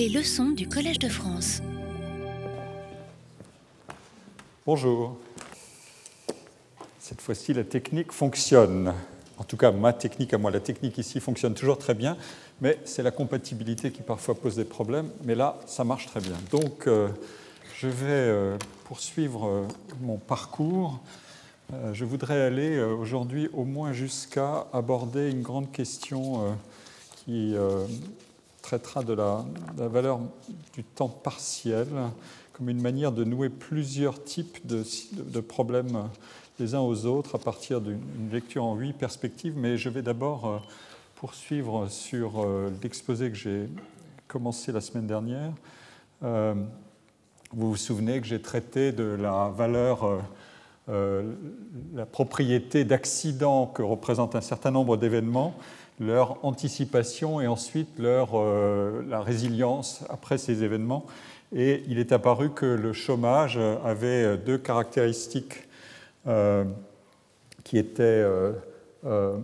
Les leçons du Collège de France. Bonjour. Cette fois-ci, la technique fonctionne. En tout cas, ma technique à moi, la technique ici fonctionne toujours très bien, mais c'est la compatibilité qui parfois pose des problèmes. Mais là, ça marche très bien. Donc, euh, je vais euh, poursuivre euh, mon parcours. je voudrais aller aujourd'hui au moins jusqu'à aborder une grande question qui traitera de la, valeur du temps partiel comme une manière de nouer plusieurs types de, problèmes les uns aux autres à partir d'une lecture en huit perspectives, mais je vais d'abord euh, poursuivre sur euh, l'exposé que j'ai commencé la semaine dernière. Euh, vous vous souvenez que j'ai traité de la valeur, la propriété d'accidents que représentent un certain nombre d'événements, leur anticipation et ensuite leur, la résilience après ces événements. Et il est apparu que le chômage avait deux caractéristiques euh, qui était. Euh, euh,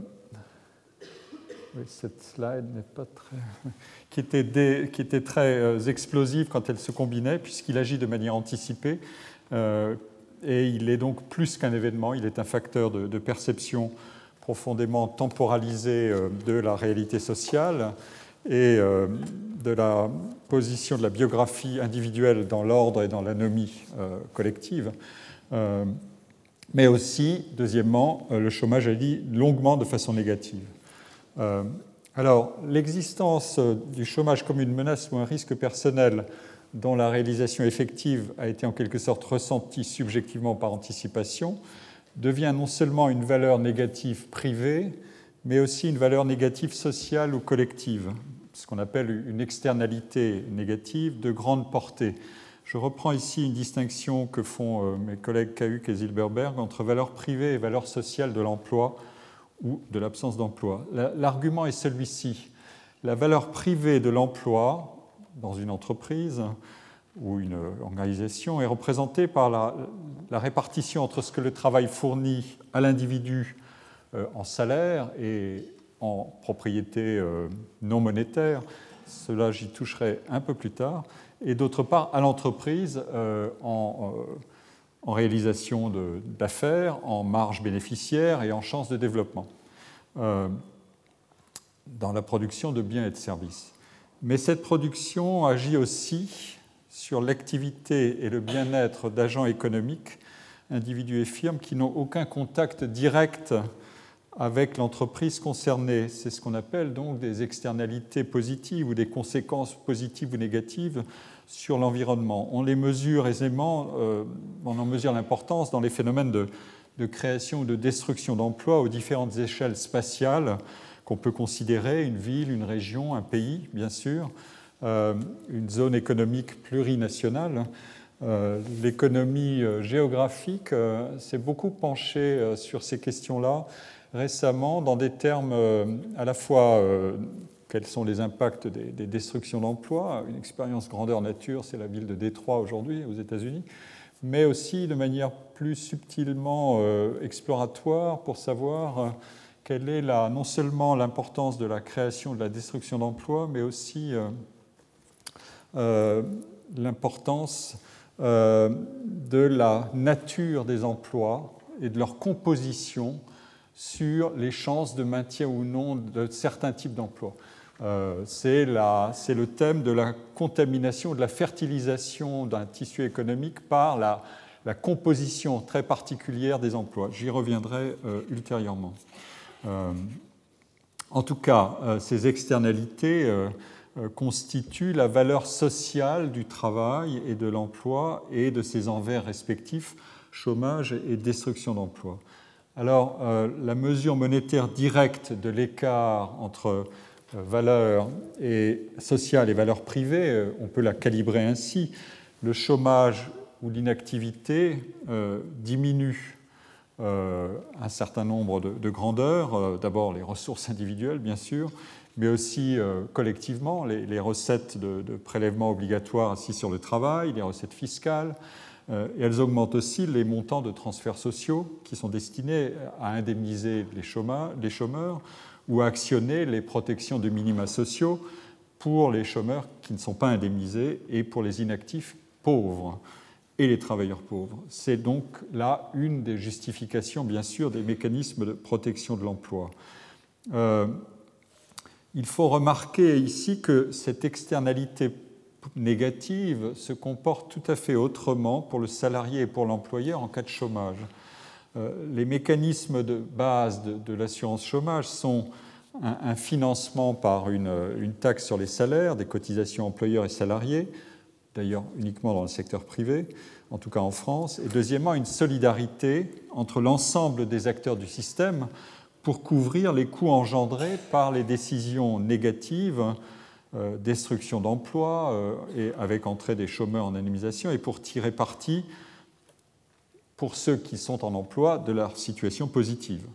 cette slide n'est pas très. qui était très explosive quand elle se combinait, puisqu'il agit de manière anticipée. et il est donc plus qu'un événement, il est un facteur de perception profondément temporalisé de la réalité sociale et de la position de la biographie individuelle dans l'ordre et dans l'anomie collective mais aussi, deuxièmement, euh, le chômage agit longuement de façon négative. Euh, alors, l'existence euh, du chômage comme une menace ou un risque personnel dont la réalisation effective a été en quelque sorte ressentie subjectivement par anticipation devient non seulement une valeur négative privée, mais aussi une valeur négative sociale ou collective, ce qu'on appelle une externalité négative de grande portée. Je reprends ici une distinction que font euh, mes collègues Cahuc et Zilberberg entre valeur privée et valeur sociale de l'emploi ou de l'absence d'emploi. L'argument est celui-ci. La valeur privée de l'emploi dans une entreprise ou une organisation est représentée par la, répartition entre ce que le travail fournit à l'individu euh, en salaire et en propriété euh, non monétaire. Cela, j'y toucherai un peu plus tard et d'autre part à l'entreprise euh, en, en, réalisation d'affaires, en marge bénéficiaire et en chance de développement dans la production de biens et de services. Mais cette production agit aussi sur l'activité et le bien-être d'agents économiques, individus et firmes qui n'ont aucun contact direct avec l'entreprise concernée. C'est ce qu'on appelle donc des externalités positives ou des conséquences positives ou négatives sur l'environnement. On les mesure aisément, euh, on en mesure l'importance dans les phénomènes de, création ou de destruction d'emplois aux différentes échelles spatiales qu'on peut considérer, une ville, une région, un pays, bien sûr, une zone économique plurinationale. Euh, l'économie géographique s'est beaucoup penchée sur ces questions-là récemment dans des termes euh, à la fois euh, quels sont les impacts des, destructions d'emplois. Une expérience grandeur nature, c'est la ville de Détroit aujourd'hui aux États-Unis, mais aussi de manière plus subtilement euh, exploratoire pour savoir quelle est la, non seulement l'importance de la création de la destruction d'emplois, mais aussi l'importance de la nature des emplois et de leur composition sur les chances de maintien ou non de certains types d'emplois. Euh, c'est le thème de la contamination, de la fertilisation d'un tissu économique par la, composition très particulière des emplois. J'y reviendrai euh, ultérieurement. Euh, en tout cas, ces externalités constituent la valeur sociale du travail et de l'emploi et de ses envers respectifs, chômage et destruction d'emplois. Alors, euh, la mesure monétaire directe de l'écart entre euh, valeur et sociale et valeur privée, euh, on peut la calibrer ainsi. Le chômage ou l'inactivité diminue un certain nombre de, grandeurs. D'abord, les ressources individuelles, bien sûr, mais aussi collectivement, les, recettes de, de prélèvements obligatoires assis sur le travail, les recettes fiscales, euh, elles augmentent aussi les montants de transferts sociaux qui sont destinés à indemniser les chômeurs, ou à actionner les protections de minima sociaux pour les chômeurs qui ne sont pas indemnisés et pour les inactifs pauvres et les travailleurs pauvres. C'est donc là une des justifications, bien sûr, des mécanismes de protection de l'emploi. Euh, il faut remarquer ici que cette externalité négative se comporte tout à fait autrement pour le salarié et pour l'employeur en cas de chômage. Euh, les mécanismes de base de, l'assurance chômage sont un, financement par une, une, taxe sur les salaires, des cotisations employeurs et salariés, d'ailleurs uniquement dans le secteur privé, en tout cas en France, et deuxièmement une solidarité entre l'ensemble des acteurs du système pour couvrir les coûts engendrés par les décisions négatives, euh, destruction d'emplois euh, et avec entrée des chômeurs en anonymisation, et pour tirer parti pour ceux qui sont en emploi de leur situation positive.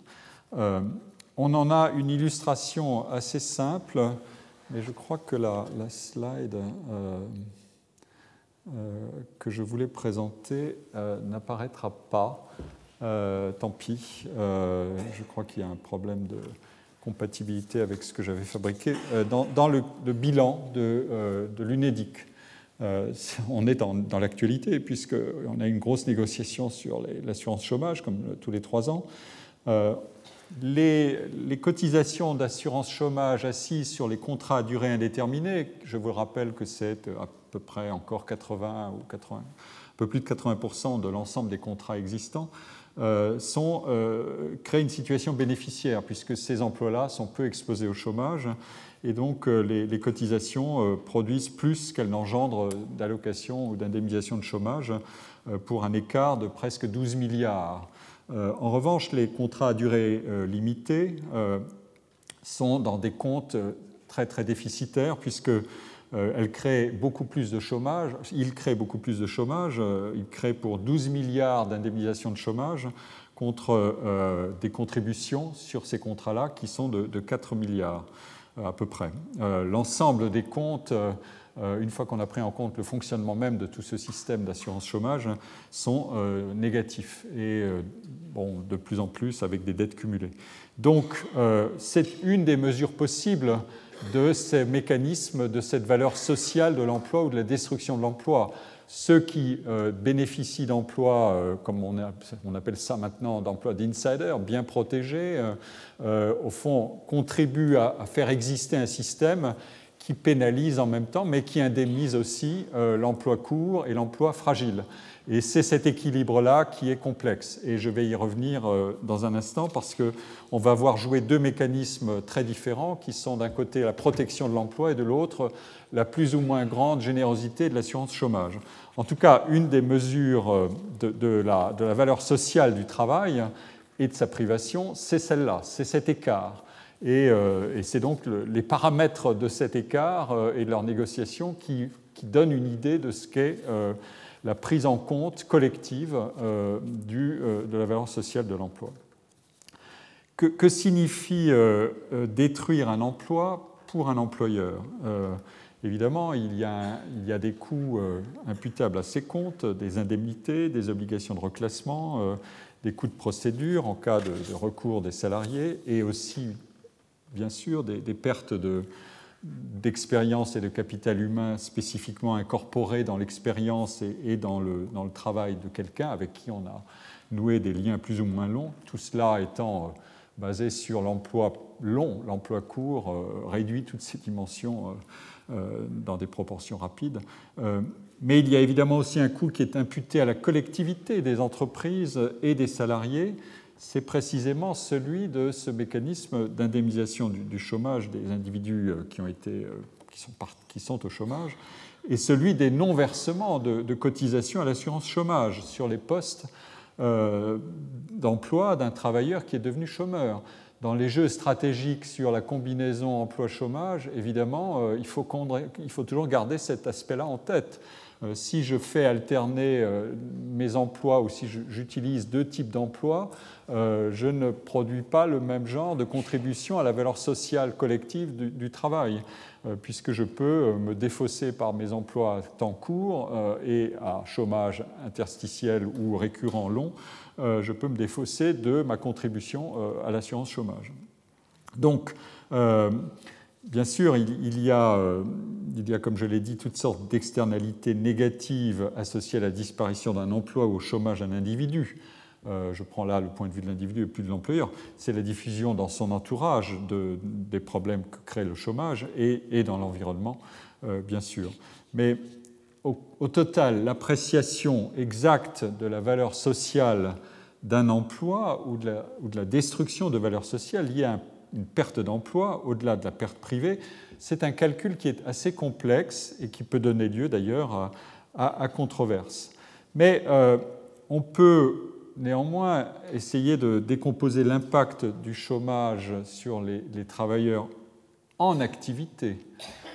Euh, on en a une illustration assez simple, mais je crois que la, slide que je voulais présenter n'apparaîtra pas. Euh, tant pis, je crois qu'il y a un problème de compatibilité avec ce que j'avais fabriqué. Dans, le, bilan de, l'UNEDIC, on est dans, dans l'actualité puisqu'on a une grosse négociation sur l'assurance chômage, comme tous les trois ans. Les, les, cotisations d'assurance chômage assises sur les contrats à durée indéterminée, je vous rappelle que c'est à peu près encore 80 ou 80, un peu plus de 80% de l'ensemble des contrats existants, euh, sont, euh, créent une situation bénéficiaire, puisque ces emplois-là sont peu exposés au chômage, et donc euh, les, cotisations produisent plus qu'elles n'engendrent d'allocations ou d'indemnisation de chômage, pour un écart de presque 12 milliards. en revanche, les contrats à durée limitée sont dans des comptes très très déficitaires, puisque euh, elle crée beaucoup plus de chômage, il crée beaucoup plus de chômage, euh, il crée pour 12 milliards d'indemnisation de chômage contre euh, des contributions sur ces contrats-là qui sont de, 4 milliards à peu près. L'ensemble des comptes, une fois qu'on a pris en compte le fonctionnement même de tout ce système d'assurance chômage, sont négatifs et bon, de plus en plus avec des dettes cumulées. Donc c'est une des mesures possibles de ces mécanismes, de cette valeur sociale de l'emploi ou de la destruction de l'emploi. Ceux qui euh, bénéficient d'emplois, euh, comme on, appelle ça maintenant, d'emplois d'insider, bien protégés, euh, au fond, contribuent à, faire exister un système qui pénalise en même temps, mais qui indemnise aussi l'emploi court et l'emploi fragile. Et c'est cet équilibre-là qui est complexe. Et je vais y revenir euh, dans un instant parce qu'on va voir jouer deux mécanismes très différents qui sont d'un côté la protection de l'emploi et de l'autre la plus ou moins grande générosité de l'assurance chômage. En tout cas, une des mesures euh, de, la, valeur sociale du travail et de sa privation, c'est celle-là, c'est cet écart. Et, euh, c'est donc les paramètres de cet écart et de leur négociation qui, donnent une idée de ce qu'est la prise en compte collective euh, euh, de la valeur sociale de l'emploi. Que, signifie euh, détruire un emploi pour un employeur? Évidemment, il y, a, il y, a, des coûts imputables à ces comptes, des indemnités, des obligations de reclassement, des coûts de procédure en cas de, recours des salariés et aussi, bien sûr, des pertes de, d'expérience et de capital humain spécifiquement incorporé dans l'expérience et, dans, le, dans, le, travail de quelqu'un avec qui on a noué des liens plus ou moins longs, tout cela étant euh, basé sur l'emploi long, l'emploi court euh, réduit toutes ces dimensions euh, dans des proportions rapides. mais il y a évidemment aussi un coût qui est imputé à la collectivité des entreprises et des salariés c'est précisément celui de ce mécanisme d'indemnisation du, chômage des individus euh, euh, qui, sont, au chômage et celui des non-versements de, cotisations à l'assurance chômage sur les postes euh, d'emploi d'un travailleur qui est devenu chômeur. Dans les jeux stratégiques sur la combinaison emploi-chômage, évidemment, il faut toujours garder cet aspect-là en tête. Si je fais alterner mes emplois ou si j'utilise deux types d'emplois, euh, je ne produis pas le même genre de contribution à la valeur sociale collective du, travail, euh, puisque je peux euh, me défausser par mes emplois à temps court et à chômage interstitiel ou récurrent long, je peux me défausser de ma contribution à l'assurance chômage. Donc, bien sûr, il, y a, il y a, comme je l'ai dit, toutes sortes d'externalités négatives associées à la disparition d'un emploi ou au chômage d'un individu. je prends là le point de vue de l'individu et plus de l'employeur, c'est la diffusion dans son entourage de, des problèmes que crée le chômage et, dans l'environnement, bien sûr. Mais au, total, l'appréciation exacte de la valeur sociale d'un emploi ou de, la, destruction de valeur sociale liée à une perte d'emploi, au-delà de la perte privée, c'est un calcul qui est assez complexe et qui peut donner lieu d'ailleurs à, controverse. Mais euh, on peut néanmoins essayer de décomposer l'impact du chômage sur les travailleurs en activité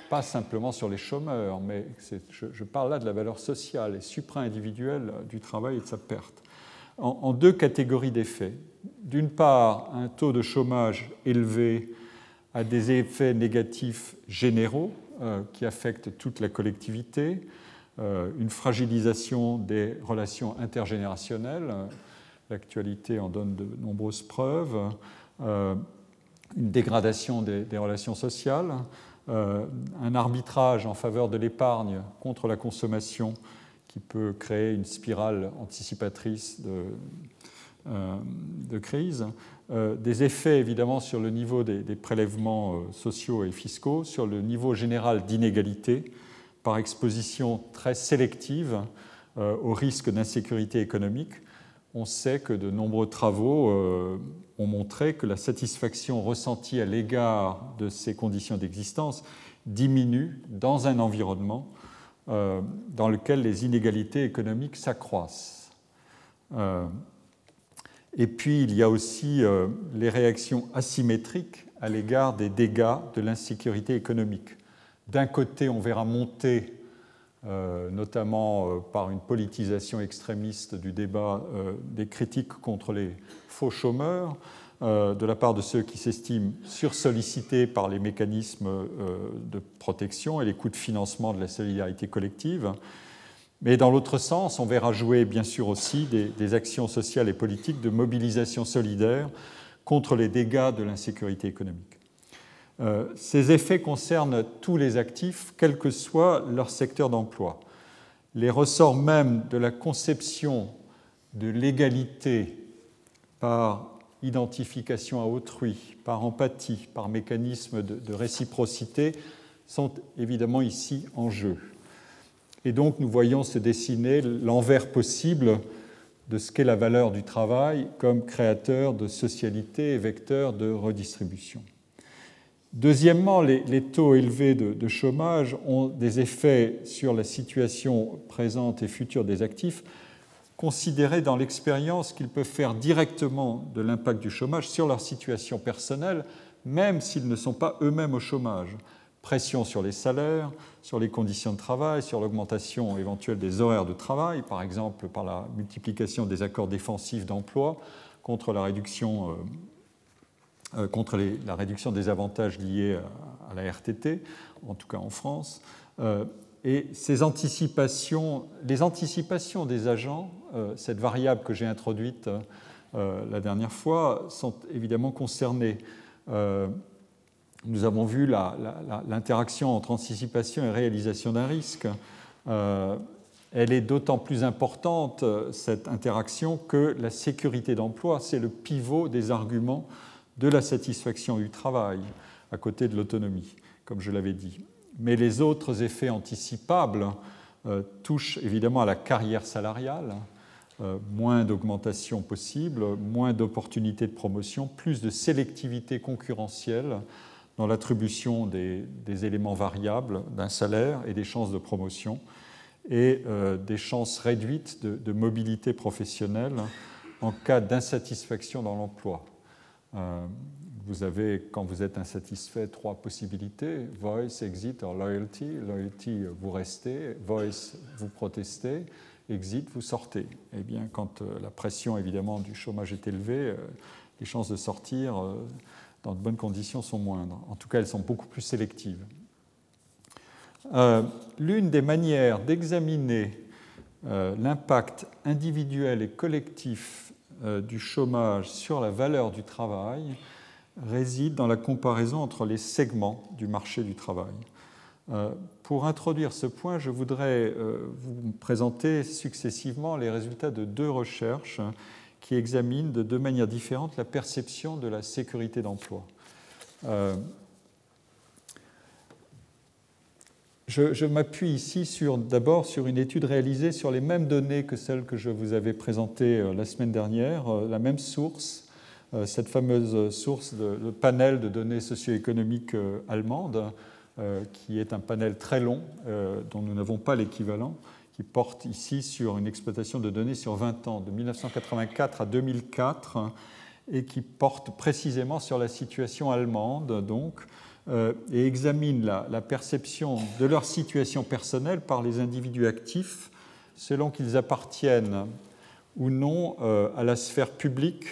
pas simplement sur les chômeurs, mais je, parle là de la valeur sociale et supra-individuelle du travail et de sa perte, en, deux catégories d'effets. D'une part, un taux de chômage élevé a des effets négatifs généraux euh, qui affectent toute la collectivité, euh, une fragilisation des relations intergénérationnelles, l'actualité en donne de nombreuses preuves, euh, une dégradation des relations sociales, un arbitrage en faveur de l'épargne contre la consommation qui peut créer une spirale anticipatrice de, euh, crise, euh, des effets évidemment sur le niveau des, prélèvements sociaux et fiscaux, sur le niveau général d'inégalité par exposition très sélective au risque d'insécurité économique. On sait que de nombreux travaux ont montré que la satisfaction ressentie à l'égard de ces conditions d'existence diminue dans un environnement euh, dans lequel les inégalités économiques s'accroissent. Euh, et puis il y a aussi euh, les réactions asymétriques à l'égard des dégâts de l'insécurité économique. D'un côté, on verra monter, notamment par une politisation extrémiste du débat, des critiques contre les faux chômeurs euh, de la part de ceux qui s'estiment sursollicités par les mécanismes euh, de protection et les coûts de financement de la solidarité collective. Mais dans l'autre sens, on verra jouer bien sûr aussi des, actions sociales et politiques de mobilisation solidaire contre les dégâts de l'insécurité économique. Euh, ces effets concernent tous les actifs, quel que soit leur secteur d'emploi. Les ressorts même de la conception de l'égalité par identification à autrui, par empathie, par mécanisme de, réciprocité, sont évidemment ici en jeu. Et donc nous voyons se dessiner l'envers possible de ce qu'est la valeur du travail comme créateur de socialité et vecteur de redistribution. Deuxièmement, les, taux élevés de, chômage ont des effets sur la situation présente et future des actifs considérer dans l'expérience qu'ils peuvent faire directement de l'impact du chômage sur leur situation personnelle, même s'ils ne sont pas eux-mêmes au chômage. Pression sur les salaires, sur les conditions de travail, sur l'augmentation éventuelle des horaires de travail, par exemple par la multiplication des accords défensifs d'emploi contre la réduction, euh, euh, contre la réduction des avantages liés à, la RTT, en tout cas en France. Euh, et ces anticipations, les anticipations des agents, cette variable que j'ai introduite la dernière fois, sont évidemment concernées. Euh, nous avons vu l'interaction entre anticipation et réalisation d'un risque. elle est d'autant plus importante, cette interaction, que la sécurité d'emploi, c'est le pivot des arguments de la satisfaction du travail, à côté de l'autonomie, comme je l'avais dit mais les autres effets anticipables euh, touchent évidemment à la carrière salariale, euh, moins d'augmentation possible, moins d'opportunités de promotion, plus de sélectivité concurrentielle dans l'attribution des, éléments variables d'un salaire et des chances de promotion, et euh, des chances réduites de, mobilité professionnelle en cas d'insatisfaction dans l'emploi vous avez, quand vous êtes insatisfait, trois possibilités voice, exit or loyalty. Loyalty, vous restez, voice, vous protestez, exit, vous sortez. Eh bien, quand euh, la pression évidemment du chômage est élevée, euh, les chances de sortir euh, dans de bonnes conditions sont moindres. En tout cas, elles sont beaucoup plus sélectives. L'une des manières d'examiner l'impact individuel et collectif du chômage sur la valeur du travail, réside dans la comparaison entre les segments du marché du travail. Euh, pour introduire ce point, je voudrais euh, vous présenter successivement les résultats de deux recherches qui examinent de deux manières différentes la perception de la sécurité d'emploi. Euh, je, m'appuie ici d'abord sur une étude réalisée sur les mêmes données que celles que je vous avais présentées la semaine dernière, la même source, cette fameuse source de, panel de données socio-économiques allemandes euh, qui est un panel très long euh, dont nous n'avons pas l'équivalent, qui porte ici sur une exploitation de données sur 20 ans, de 1984 à 2004, et qui porte précisément sur la situation allemande, donc, euh, et examine la, la, perception de leur situation personnelle par les individus actifs, selon qu'ils appartiennent ou non à la sphère publique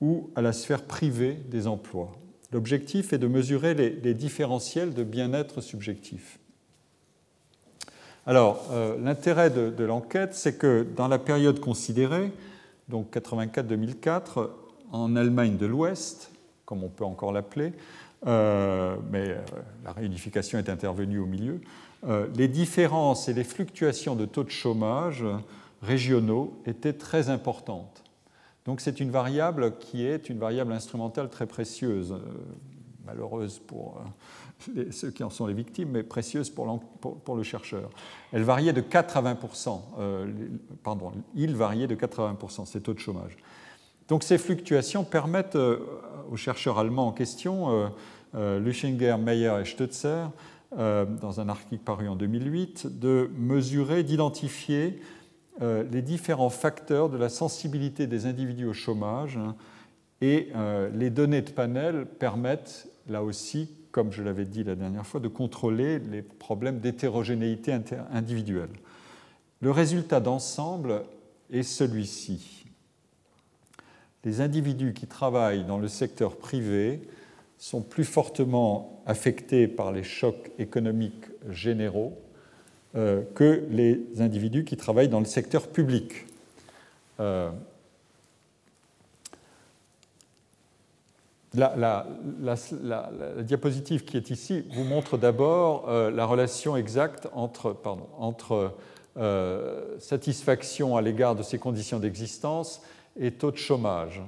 ou à la sphère privée des emplois. L'objectif est de mesurer les, différentiels de bien-être subjectif. Alors, euh, l'intérêt de, l'enquête, c'est que dans la période considérée, donc 84-2004, en Allemagne de l'Ouest, comme on peut encore l'appeler, euh, mais euh, la réunification est intervenue au milieu, les différences et les fluctuations de taux de chômage régionaux étaient très importantes. Donc c'est une variable qui est une variable instrumentale très précieuse, malheureuse pour euh, ceux qui en sont les victimes, mais précieuse pour, le chercheur. Elle variait de 4 à 20 euh, pardon, il variait de 4 à 20 ces taux de chômage. Donc ces fluctuations permettent aux chercheurs allemands en question, Luchinger, Meyer et Stutzer, dans un article paru en 2008, de mesurer, d'identifier euh, les différents facteurs de la sensibilité des individus au chômage hein, et euh, les données de panel permettent là aussi, comme je l'avais dit la dernière fois, de contrôler les problèmes d'hétérogénéité individuelle. Le résultat d'ensemble est celui-ci. Les individus qui travaillent dans le secteur privé sont plus fortement affectés par les chocs économiques généraux euh, que les individus qui travaillent dans le secteur public. Euh, la, diapositive qui est ici vous montre d'abord euh, la relation exacte entre, pardon, entre satisfaction à l'égard de ces conditions d'existence et taux de chômage.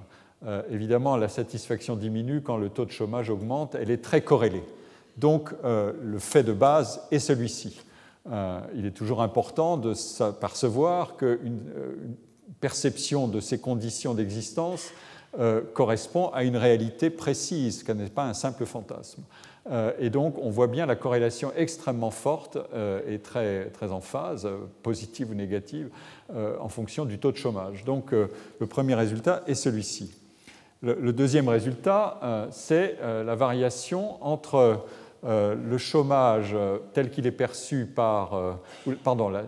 évidemment, la satisfaction diminue quand le taux de chômage augmente, elle est très corrélée. Donc, le fait de base est celui-ci. Euh, il est toujours important de s'apercevoir qu'une euh, perception de ces conditions d'existence euh, correspond à une réalité précise, qu'elle n'est pas un simple fantasme. et donc, on voit bien la corrélation extrêmement forte et très, très en phase, positive ou négative, en fonction du taux de chômage. Donc, le premier résultat est celui-ci. le, deuxième résultat, c'est la variation entre euh, le chômage euh, tel qu'il est perçu par, euh, pardon, la,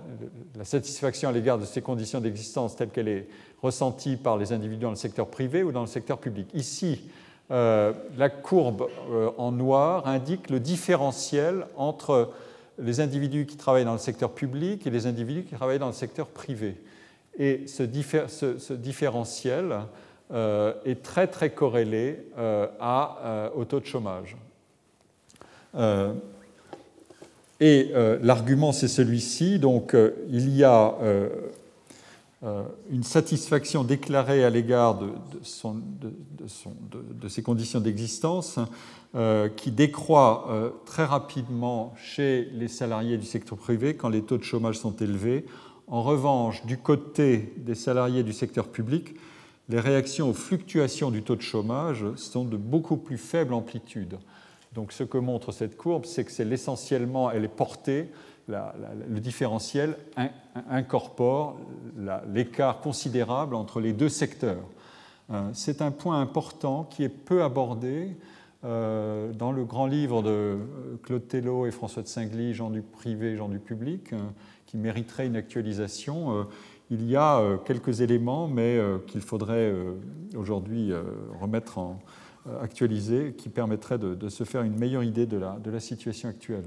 satisfaction à l'égard de ces conditions d'existence telle qu'elle est ressentie par les individus dans le secteur privé ou dans le secteur public. Ici, la courbe en noir indique le différentiel entre les individus qui travaillent dans le secteur public et les individus qui travaillent dans le secteur privé. Et ce, différentiel est très très corrélé au taux de chômage. Euh, et euh, l'argument, c'est celui-ci. Donc, euh, il y a une satisfaction déclarée à l'égard de, de, ces conditions d'existence qui décroît très rapidement chez les salariés du secteur privé quand les taux de chômage sont élevés. En revanche, du côté des salariés du secteur public, les réactions aux fluctuations du taux de chômage sont de beaucoup plus faible amplitude. Donc ce que montre cette courbe, c'est que c'est l'essentiellement, elle est portée, le différentiel incorpore l'écart considérable entre les deux secteurs. Euh, c'est un point important qui est peu abordé euh, dans le grand livre de euh, Claude Tello et François de Singly, Jean du privé, Jean du public, qui mériterait une actualisation. Il y a quelques éléments, mais qu'il faudrait aujourd'hui remettre en, actualisé qui permettrait de, se faire une meilleure idée de la, situation actuelle.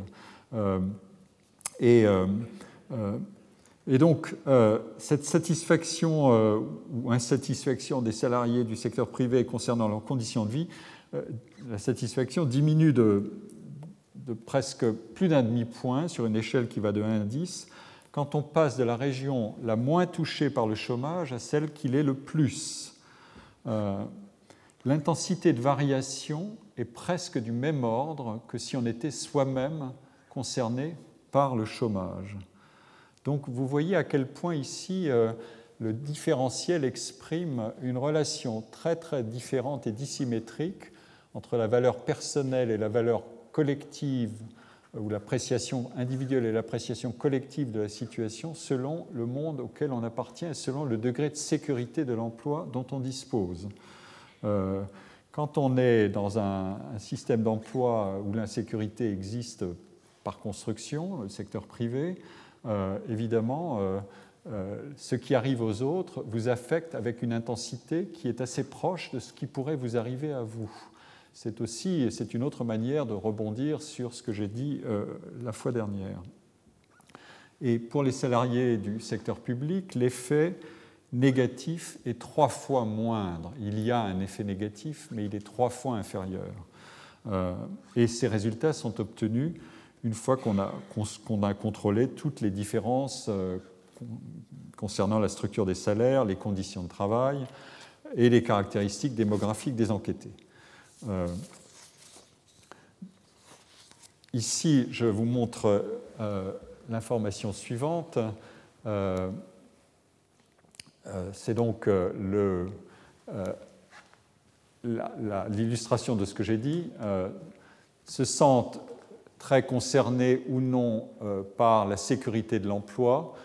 Et, euh, et, donc, cette satisfaction ou insatisfaction des salariés du secteur privé concernant leurs conditions de vie la satisfaction diminue de, presque plus d'un demi-point sur une échelle qui va de 1 à 10 quand on passe de la région la moins touchée par le chômage à celle qui l'est le plus. Euh, l'intensité de variation est presque du même ordre que si on était soi-même concerné par le chômage. Donc vous voyez à quel point ici euh, le différentiel exprime une relation très très différente et dissymétrique entre la valeur personnelle et la valeur collective ou l'appréciation individuelle et l'appréciation collective de la situation selon le monde auquel on appartient et selon le degré de sécurité de l'emploi dont on dispose. Euh, quand on est dans un, système d'emploi où l'insécurité existe par construction, le secteur privé, euh, évidemment, euh, ce qui arrive aux autres vous affecte avec une intensité qui est assez proche de ce qui pourrait vous arriver à vous c'est aussi c'est une autre manière de rebondir sur ce que j'ai dit euh, la fois dernière. Et pour les salariés du secteur public, l'effet négatif est trois fois moindre. Il y a un effet négatif, mais il est trois fois inférieur. Euh, et ces résultats sont obtenus une fois qu'on a, contrôlé toutes les différences euh, concernant la structure des salaires, les conditions de travail et les caractéristiques démographiques des enquêtés. Euh, ici, je vous montre euh, l'information suivante. C'est donc l'illustration de ce que j'ai dit. se sentent très concernés ou non par la sécurité de l'emploi.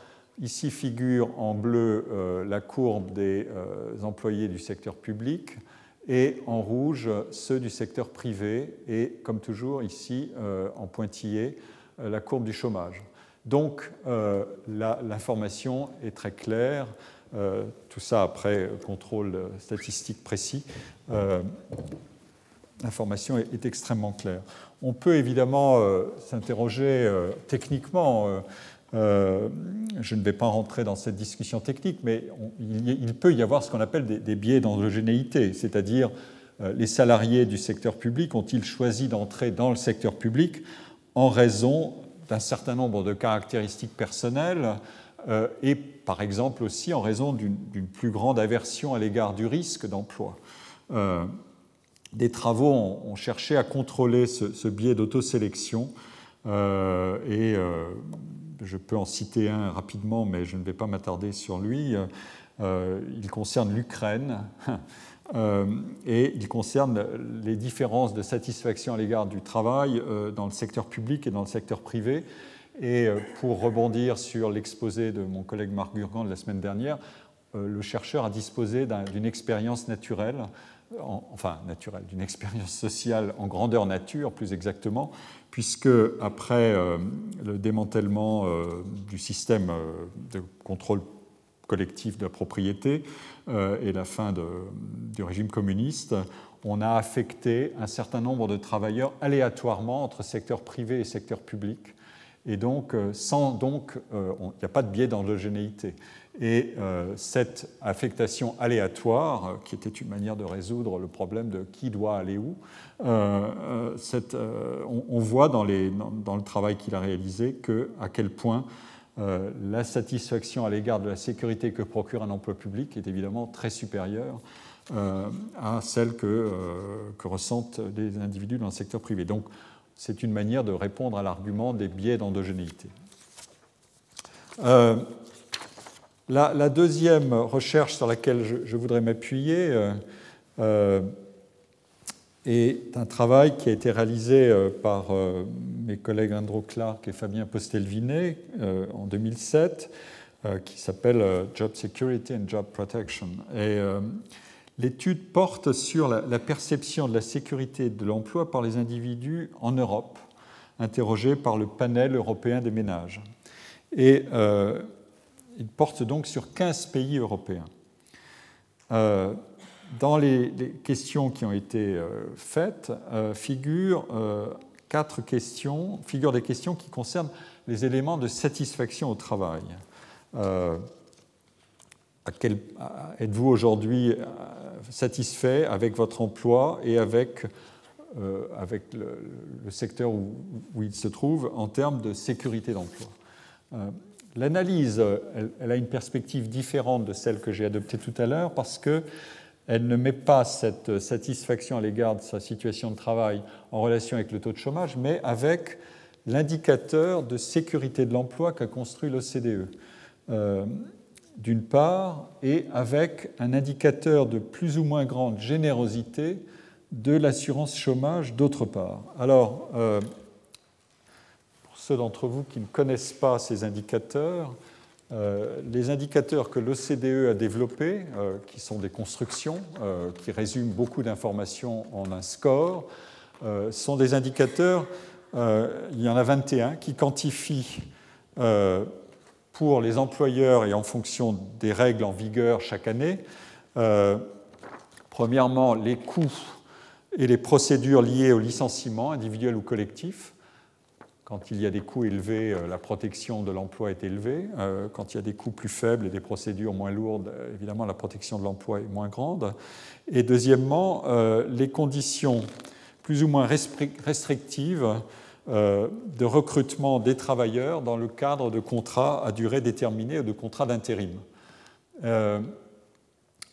Ici figure en bleu la courbe des employés du secteur public et en rouge ceux du secteur privé, et comme toujours ici euh, en pointillé, euh, la courbe du chômage. Donc euh, l'information est très claire, tout ça après contrôle statistique précis. L'information est, extrêmement claire. On peut évidemment s'interroger techniquement euh, je ne vais pas rentrer dans cette discussion technique, mais il, peut y avoir ce qu'on appelle des, biais d'endogénéité, c'est-à-dire euh, les salariés du secteur public ont-ils choisi d'entrer dans le secteur public en raison d'un certain nombre de caractéristiques personnelles euh, et par exemple aussi en raison d'une plus grande aversion à l'égard du risque d'emploi. Des travaux ont, cherché à contrôler ce, biais d'autosélection et je peux en citer un rapidement, mais je ne vais pas m'attarder sur lui. Euh, il concerne l'Ukraine euh, et il concerne les différences de satisfaction à l'égard du travail euh, dans le secteur public et dans le secteur privé. Et pour rebondir sur l'exposé de mon collègue Marc Gurgan de la semaine dernière, le chercheur a disposé d'une expérience naturelle enfin naturelle, d'une expérience sociale en grandeur nature, plus exactement, puisque après euh, le démantèlement euh, du système euh, de contrôle collectif de la propriété et la fin du régime communiste, on a affecté un certain nombre de travailleurs aléatoirement entre secteur privé et secteur public. Et donc, sans donc, il n'y a pas de biais d'endogénéité. Et euh, cette affectation aléatoire, euh, qui était une manière de résoudre le problème de qui doit aller où, euh, on, voit dans, le travail qu'il a réalisé que, à quel point la satisfaction à l'égard de la sécurité que procure un emploi public est évidemment très supérieure à celle que, que, ressentent les individus dans le secteur privé. Donc, c'est une manière de répondre à l'argument des biais d'endogénéité. La, deuxième recherche sur laquelle je, voudrais m'appuyer euh, euh, est un travail qui a été réalisé euh, par mes collègues Andrew Clark et Fabien Postelvinet en 2007, qui s'appelle Job Security and Job Protection. Et l'étude porte sur la, perception de la sécurité de l'emploi par les individus en Europe, interrogés par le panel européen des ménages. Il porte donc sur 15 pays européens. Euh, dans les, questions qui ont été euh, faites, euh, figurent des questions qui concernent les éléments de satisfaction au travail. êtes-vous aujourd'hui satisfait avec votre emploi et avec le, secteur où, il se trouve en termes de sécurité d'emploi? L'analyse, elle, a une perspective différente de celle que j'ai adoptée tout à l'heure parce que elle ne met pas cette satisfaction à l'égard de sa situation de travail en relation avec le taux de chômage, mais avec l'indicateur de sécurité de l'emploi qu'a construit l'OCDE, euh, d'une part, et avec un indicateur de plus ou moins grande générosité de l'assurance chômage, d'autre part. Alors, euh, d'entre vous qui ne connaissent pas ces indicateurs, euh, les indicateurs que l'OCDE a développés, euh, qui sont des constructions, euh, qui résument beaucoup d'informations en un score, sont des indicateurs, il y en a 21, qui quantifient pour les employeurs et en fonction des règles en vigueur chaque année, premièrement les coûts et les procédures liées au licenciement individuel ou collectif, quand il y a des coûts élevés, euh, la protection de l'emploi est élevée. Euh, quand il y a des coûts plus faibles et des procédures moins lourdes, euh, évidemment, la protection de l'emploi est moins grande. Et deuxièmement, les conditions plus ou moins restrictives de recrutement des travailleurs dans le cadre de contrats à durée déterminée ou de contrats d'intérim.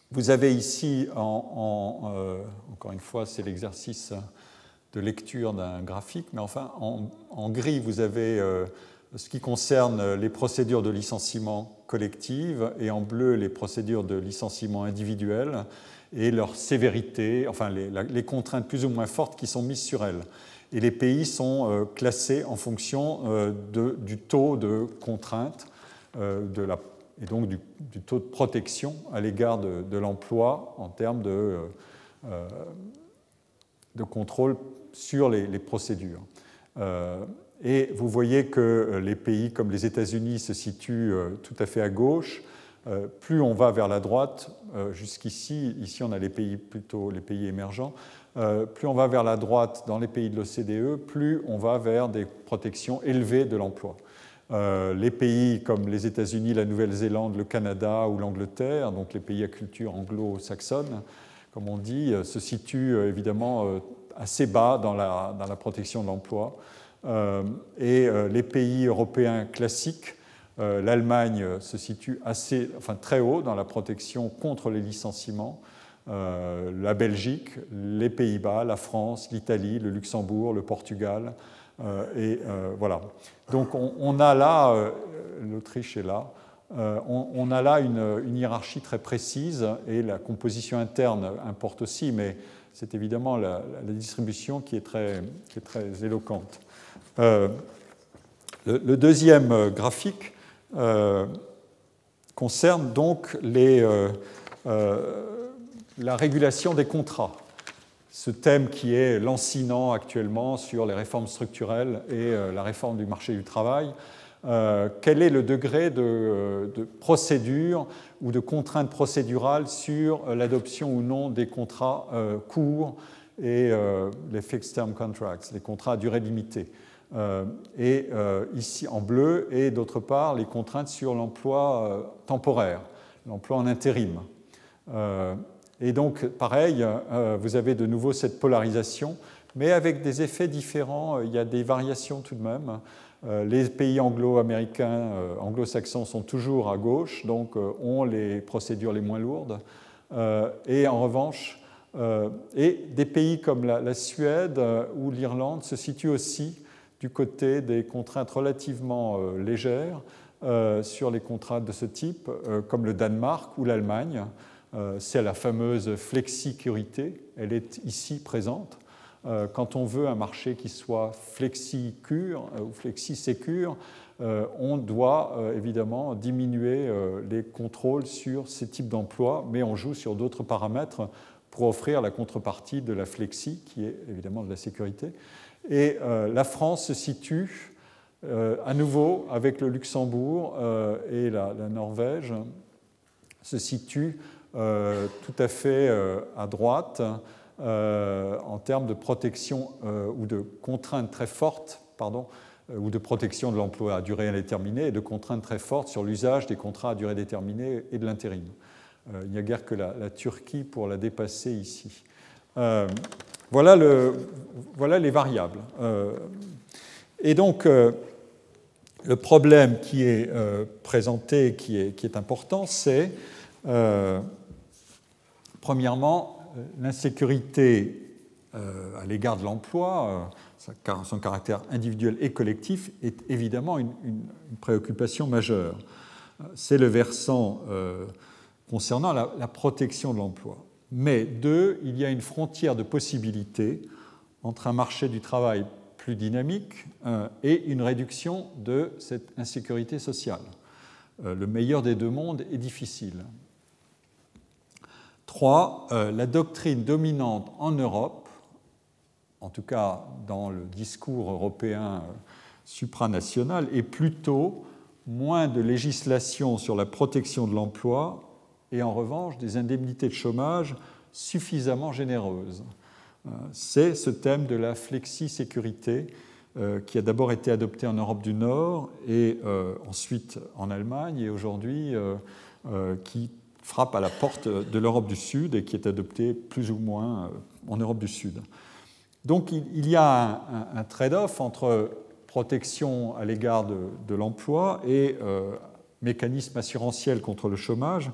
Vous avez ici, encore une fois, c'est l'exercice de lecture d'un graphique, mais enfin, en, gris, vous avez euh, ce qui concerne les procédures de licenciement collectif et en bleu, les procédures de licenciement individuel et leur sévérité, enfin, les, contraintes plus ou moins fortes qui sont mises sur elles. Et les pays sont euh, classés en fonction euh, du taux de contrainte de la, et donc du, taux de protection à l'égard de, l'emploi en termes de contrôle sur les, procédures. Euh, et vous voyez que euh, les pays comme les États-Unis se situent euh, tout à fait à gauche. plus on va vers la droite, jusqu'ici, ici on a les pays plutôt les pays émergents, plus on va vers la droite dans les pays de l'OCDE, plus on va vers des protections élevées de l'emploi. les pays comme les États-Unis, la Nouvelle-Zélande, le Canada ou l'Angleterre, donc les pays à culture anglo-saxonne, comme on dit, se situent évidemment assez bas dans la, dans la protection de l'emploi. Euh, et euh, les pays européens classiques, euh, l'Allemagne se situe assez, enfin, très haut dans la protection contre les licenciements. la Belgique, les Pays-Bas, la France, l'Italie, le Luxembourg, le Portugal. et voilà. Donc on, a là, l'Autriche est là, on, a là une, une, hiérarchie très précise et la composition interne importe aussi, mais c'est évidemment la, distribution qui est très, qui est éloquente. Euh, le, deuxième graphique euh, concerne donc euh, la régulation des contrats. Ce thème qui est lancinant actuellement sur les réformes structurelles et la réforme du marché du travail. Quel est le degré de, de procédure ou de contraintes procédurales sur euh, l'adoption ou non des contrats euh, courts et euh, les fixed term contracts, les contrats à durée limitée? et ici en bleu, et d'autre part les contraintes sur l'emploi temporaire, l'emploi en intérim. et donc, pareil, vous avez de nouveau cette polarisation, mais avec des effets différents. Il y a des variations tout de même. Euh, les pays anglo-américains, euh, anglo-saxons sont toujours à gauche, donc euh, ont les procédures les moins lourdes. et en revanche, et des pays comme la, Suède ou l'Irlande se situent aussi du côté des contraintes relativement légères sur les contrats de ce type, comme le Danemark ou l'Allemagne. C'est la fameuse flexicurité, elle est ici présente. Euh, quand on veut un marché qui soit flexi-cure euh, ou flexi-sécure, euh, on doit évidemment diminuer les contrôles sur ces types d'emplois, mais on joue sur d'autres paramètres pour offrir la contrepartie de la flexi, qui est évidemment de la sécurité. Et la France se situe à nouveau avec le Luxembourg et la, la Norvège, se situe tout à fait à droite euh, en termes de protection euh, ou de contraintes très fortes pardon, ou de protection de l'emploi à durée indéterminée et de contraintes très fortes sur l'usage des contrats à durée déterminée et de l'intérim. il n'y a guère que la, Turquie pour la dépasser ici. Voilà, le, voilà, les variables. et donc, le problème qui est présenté, qui est, qui est important, c'est Premièrement, euh, l'insécurité euh, à l'égard de l'emploi, euh, son caractère individuel et collectif, est évidemment une, préoccupation majeure. C'est le versant concernant la, protection de l'emploi. Mais deux, il y a une frontière de possibilités entre un marché du travail plus dynamique et une réduction de cette insécurité sociale. le meilleur des deux mondes est difficile. Trois, euh, la doctrine dominante en Europe, en tout cas dans le discours européen euh, supranational, est plutôt moins de législation sur la protection de l'emploi et en revanche des indemnités de chômage suffisamment généreuses. Euh, c'est ce thème de la flexi-sécurité qui a d'abord été adopté en Europe du Nord et ensuite en Allemagne et aujourd'hui qui frappe à la porte de l'Europe du Sud et qui est adopté plus ou moins euh, en Europe du Sud. Donc il y a un, trade-off entre protection à l'égard de, l'emploi et euh, mécanisme assurantiel contre le chômage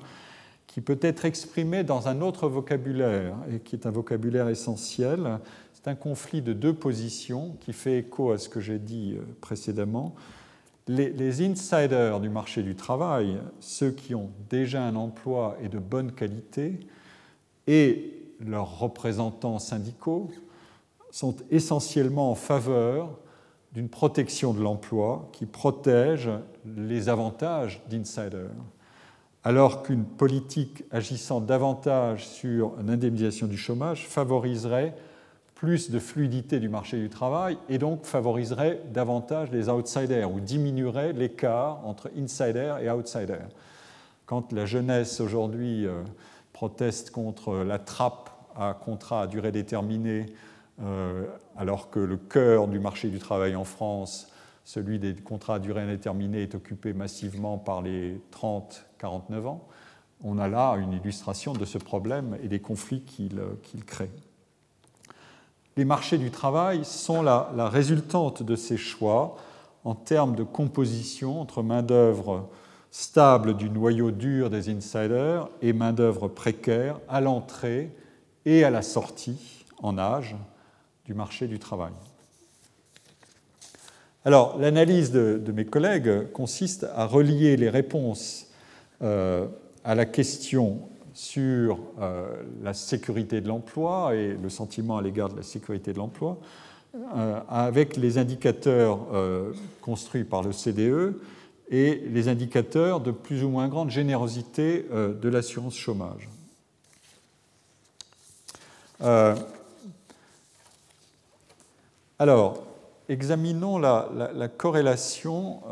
qui peut être exprimé dans un autre vocabulaire et qui est un vocabulaire essentiel. C'est un conflit de deux positions qui fait écho à ce que j'ai dit euh, précédemment les, insiders du marché du travail, ceux qui ont déjà un emploi et de bonne qualité, et leurs représentants syndicaux, sont essentiellement en faveur d'une protection de l'emploi qui protège les avantages d'insiders, alors qu'une politique agissant davantage sur une indemnisation du chômage favoriserait plus de fluidité du marché du travail et donc favoriserait davantage les outsiders ou diminuerait l'écart entre insiders et outsiders. Quand la jeunesse aujourd'hui euh, proteste contre la trappe à contrat à durée déterminée, euh, alors que le cœur du marché du travail en France, celui des contrats à durée indéterminée, est occupé massivement par les 30-49 ans, on a là une illustration de ce problème et des conflits qu'il crée les marchés du travail sont la, résultante de ces choix en termes de composition entre main-d'œuvre stable du noyau dur des insiders et main-d'œuvre précaire à l'entrée et à la sortie en âge du marché du travail. Alors, l'analyse de, mes collègues consiste à relier les réponses euh, à la question sur euh, la sécurité de l'emploi et le sentiment à l'égard de la sécurité de l'emploi, euh, avec les indicateurs euh, construits par le CDE et les indicateurs de plus ou moins grande générosité de l'assurance chômage. alors, examinons la, la corrélation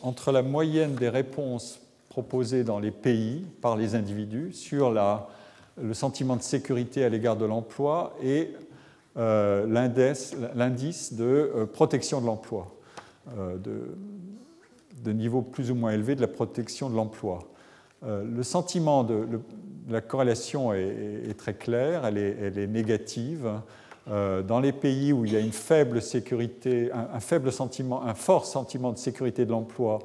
entre la moyenne des réponses proposés dans les pays par les individus sur le sentiment de sécurité à l'égard de l'emploi et euh, l'indice de euh, protection de l'emploi, euh, de, niveau plus ou moins élevé de la protection de l'emploi. le sentiment de, la corrélation est, très clair, elle est, elle est négative. dans les pays où il y a une faible sécurité, un, faible sentiment, un fort sentiment de sécurité de l'emploi,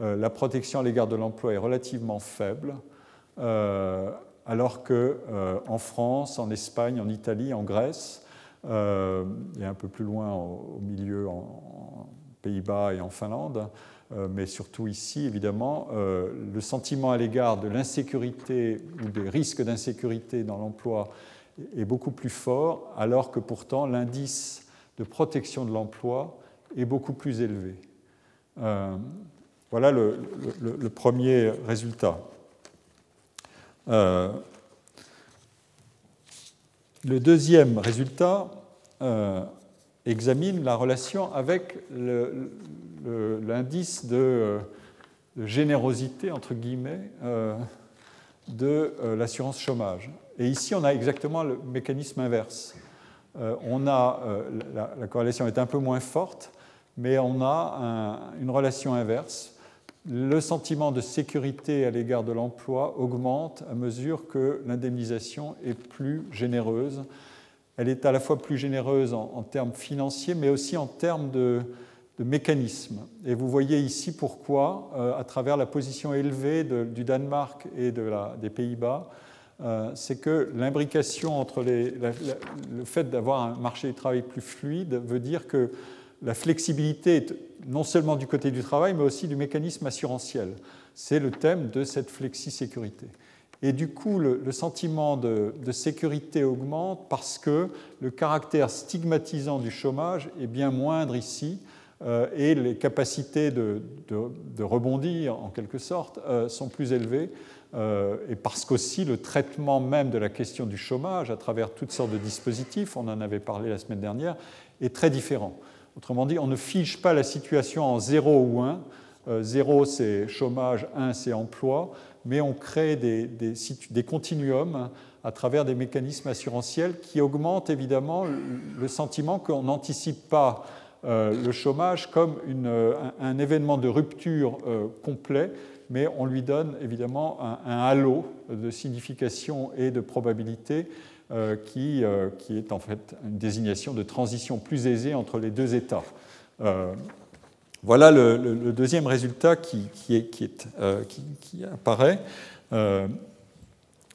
la protection à l'égard de l'emploi est relativement faible, euh, alors qu'en euh, France, en Espagne, en Italie, en Grèce, et un peu plus loin au, milieu en, Pays-Bas et en Finlande, mais surtout ici, évidemment, le sentiment à l'égard de l'insécurité ou des risques d'insécurité dans l'emploi est beaucoup plus fort, alors que pourtant l'indice de protection de l'emploi est beaucoup plus élevé. Voilà le, premier résultat. Euh, le deuxième résultat euh, examine la relation avec l'indice de, générosité, entre guillemets, euh, de l'assurance chômage. Et ici, on a exactement le mécanisme inverse. la, corrélation est un peu moins forte, mais on a une relation inverse. Le sentiment de sécurité à l'égard de l'emploi augmente à mesure que l'indemnisation est plus généreuse. Elle est à la fois plus généreuse en, termes financiers, mais aussi en termes de, mécanismes. Et vous voyez ici pourquoi, euh, à travers la position élevée du Danemark et des Pays-Bas, euh, c'est que l'imbrication entre le fait d'avoir un marché du travail plus fluide veut dire que la flexibilité est non seulement du côté du travail, mais aussi du mécanisme assurantiel. C'est le thème de cette flexi-sécurité. Et du coup, le, sentiment de, sécurité augmente parce que le caractère stigmatisant du chômage est bien moindre ici euh, et les capacités de, rebondir, en quelque sorte, euh, sont plus élevées. Euh, et parce qu'aussi le traitement même de la question du chômage à travers toutes sortes de dispositifs, on en avait parlé la semaine dernière, est très différent. Autrement dit, on ne fige pas la situation en 0 ou 1. 0 c'est chômage, 1 c'est emploi, mais on crée des, des, continuums à travers des mécanismes assurantiels qui augmentent évidemment le sentiment qu'on n'anticipe pas euh, le chômage comme un, événement de rupture euh, complet, mais on lui donne évidemment un, halo de signification et de probabilité euh, qui, qui, est en fait une désignation de transition plus aisée entre les deux états. Voilà le, deuxième résultat qui, apparaît.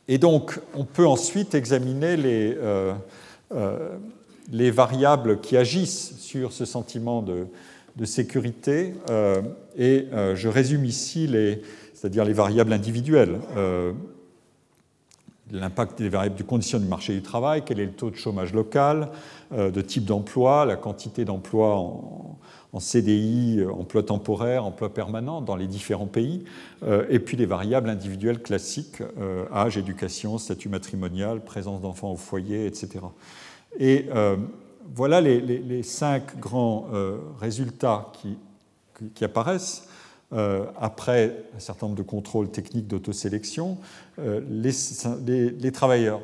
et donc, on peut ensuite examiner les, les variables qui agissent sur ce sentiment de, sécurité. Euh, et euh, je résume ici les, c'est-à-dire les variables individuelles. Euh, l'impact des variables du condition du marché du travail, quel est le taux de chômage local, de type d'emploi, la quantité d'emplois en, CDI, emploi temporaire, emploi permanent dans les différents pays, et puis les variables individuelles classiques, âge, éducation, statut matrimonial, présence d'enfants au foyer, etc. Et euh, voilà les, cinq grands euh, résultats qui, apparaissent. Euh, après un certain nombre de contrôles techniques d'autosélection, les, les, travailleurs,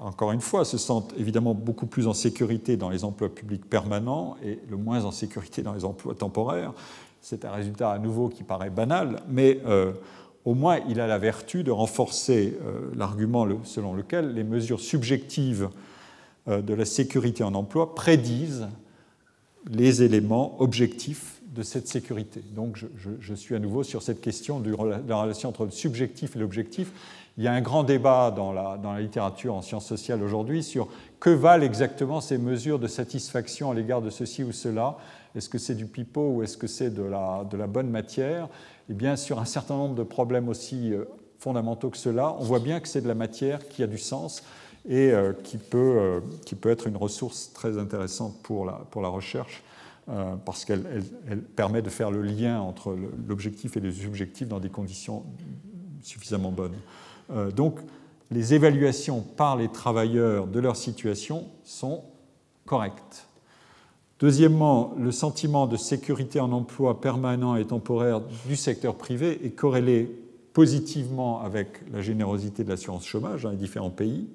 encore une fois, se sentent évidemment beaucoup plus en sécurité dans les emplois publics permanents et le moins en sécurité dans les emplois temporaires. C'est un résultat à nouveau qui paraît banal, mais au moins il a la vertu de renforcer l'argument selon lequel les mesures subjectives euh, de la sécurité en emploi prédisent les éléments objectifs de cette sécurité. Donc je, suis à nouveau sur cette question de la relation entre le subjectif et l'objectif. Il y a un grand débat dans la, dans la littérature en sciences sociales aujourd'hui sur que valent exactement ces mesures de satisfaction à l'égard de ceci ou cela. Est-ce que c'est du pipeau ou est-ce que c'est de la, de la bonne matière? Eh bien, sur un certain nombre de problèmes aussi euh, fondamentaux que cela, on voit bien que c'est de la matière qui a du sens et euh, qui, peut, euh, qui peut être une ressource très intéressante pour la, pour la recherche euh, parce qu'elle elle, permet de faire le lien entre l'objectif et les subjectifs dans des conditions suffisamment bonnes. donc, les évaluations par les travailleurs de leur situation sont correctes. Deuxièmement, le sentiment de sécurité en emploi permanent et temporaire du secteur privé est corrélé positivement avec la générosité de l'assurance chômage dans les différents pays.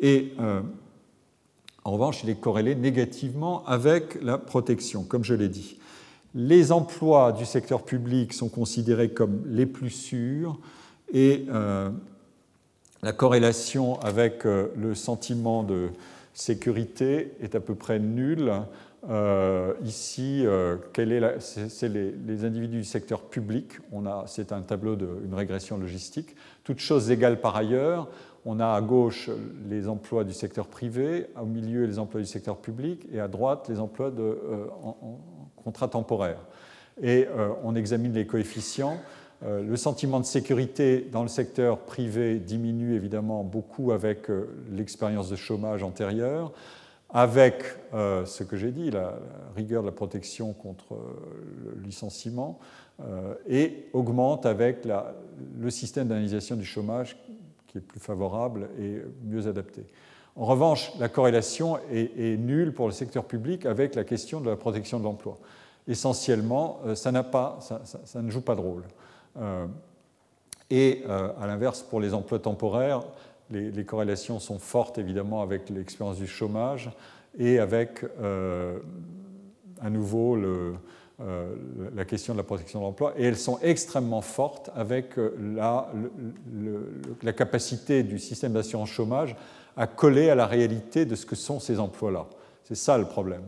Et euh, en revanche, il est corrélé négativement avec la protection, comme je l'ai dit. Les emplois du secteur public sont considérés comme les plus sûrs et euh, la corrélation avec euh, le sentiment de sécurité est à peu près nulle. ici, c'est les, les, individus du secteur public. C'est un tableau d'une régression logistique. Toutes choses égales par ailleurs, on a à gauche les emplois du secteur privé, au milieu les emplois du secteur public et à droite les emplois de, euh, en, contrat temporaire. Et euh, on examine les coefficients. Euh, le sentiment de sécurité dans le secteur privé diminue évidemment beaucoup avec l'expérience de chômage antérieure, avec ce que j'ai dit, la, rigueur de la protection contre le licenciement, et augmente avec le système d'analysation du chômage qui est plus favorable et mieux adapté. En revanche, la corrélation est, nulle pour le secteur public avec la question de la protection de l'emploi. Essentiellement, euh, ça, ne joue pas de rôle. Euh, et euh, à l'inverse, pour les emplois temporaires, les, corrélations sont fortes évidemment avec l'expérience du chômage et avec, à nouveau la question de la protection de l'emploi, et elles sont extrêmement fortes avec la, la capacité du système d'assurance chômage à coller à la réalité de ce que sont ces emplois-là. C'est ça le problème.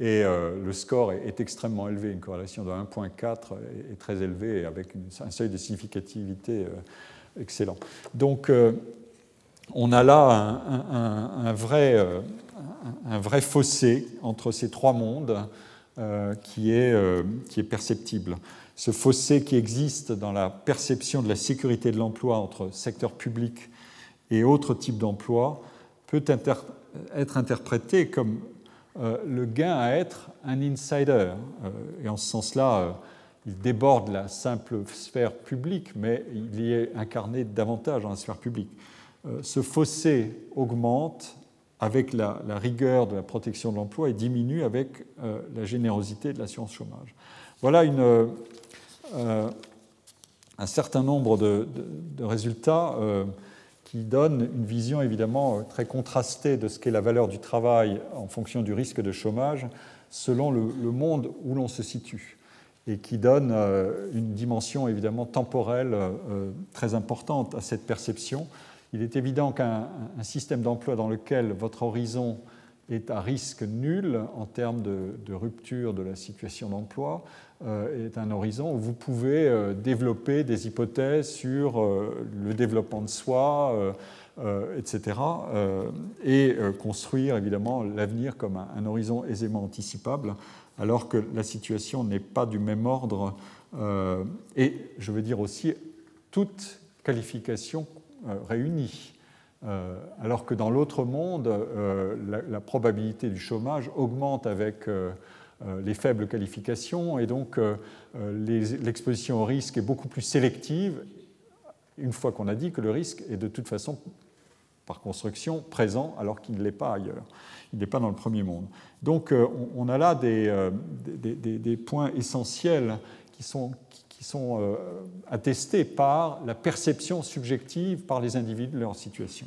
Et le score est, extrêmement élevé, une corrélation de 1.4 est, très élevée avec un seuil de significativité excellent. Donc, on a là euh, un, vrai, fossé entre ces trois mondes euh, qui, est, euh, qui, est, perceptible. Ce fossé qui existe dans la perception de la sécurité de l'emploi entre secteur public et autres types d'emplois peut être interprété comme le gain à être un insider. et en ce sens-là, il déborde la simple sphère publique, mais il y est incarné davantage dans la sphère publique. Euh, ce fossé augmente avec la, rigueur de la protection de l'emploi et diminue avec euh, la générosité de l'assurance chômage. Voilà une, euh, un certain nombre de, résultats qui donnent une vision évidemment très contrastée de ce qu'est la valeur du travail en fonction du risque de chômage selon le, le monde où l'on se situe et qui donne une dimension évidemment temporelle très importante à cette perception il est évident qu'un système d'emploi dans lequel votre horizon est à risque nul en termes de, rupture de la situation d'emploi euh, est un horizon où vous pouvez euh, développer des hypothèses sur euh, le développement de soi, etc., et construire évidemment l'avenir comme un, horizon aisément anticipable, alors que la situation n'est pas du même ordre. et je veux dire aussi, toute qualification réunis. Euh, alors que dans l'autre monde, euh, la, probabilité du chômage augmente avec les faibles qualifications et donc l'exposition au risque est beaucoup plus sélective une fois qu'on a dit que le risque est de toute façon, par construction, présent alors qu'il ne l'est pas ailleurs. Il n'est pas dans le premier monde. Donc on a là des, points essentiels qui sont, sont euh, attestés par la perception subjective par les individus de leur situation.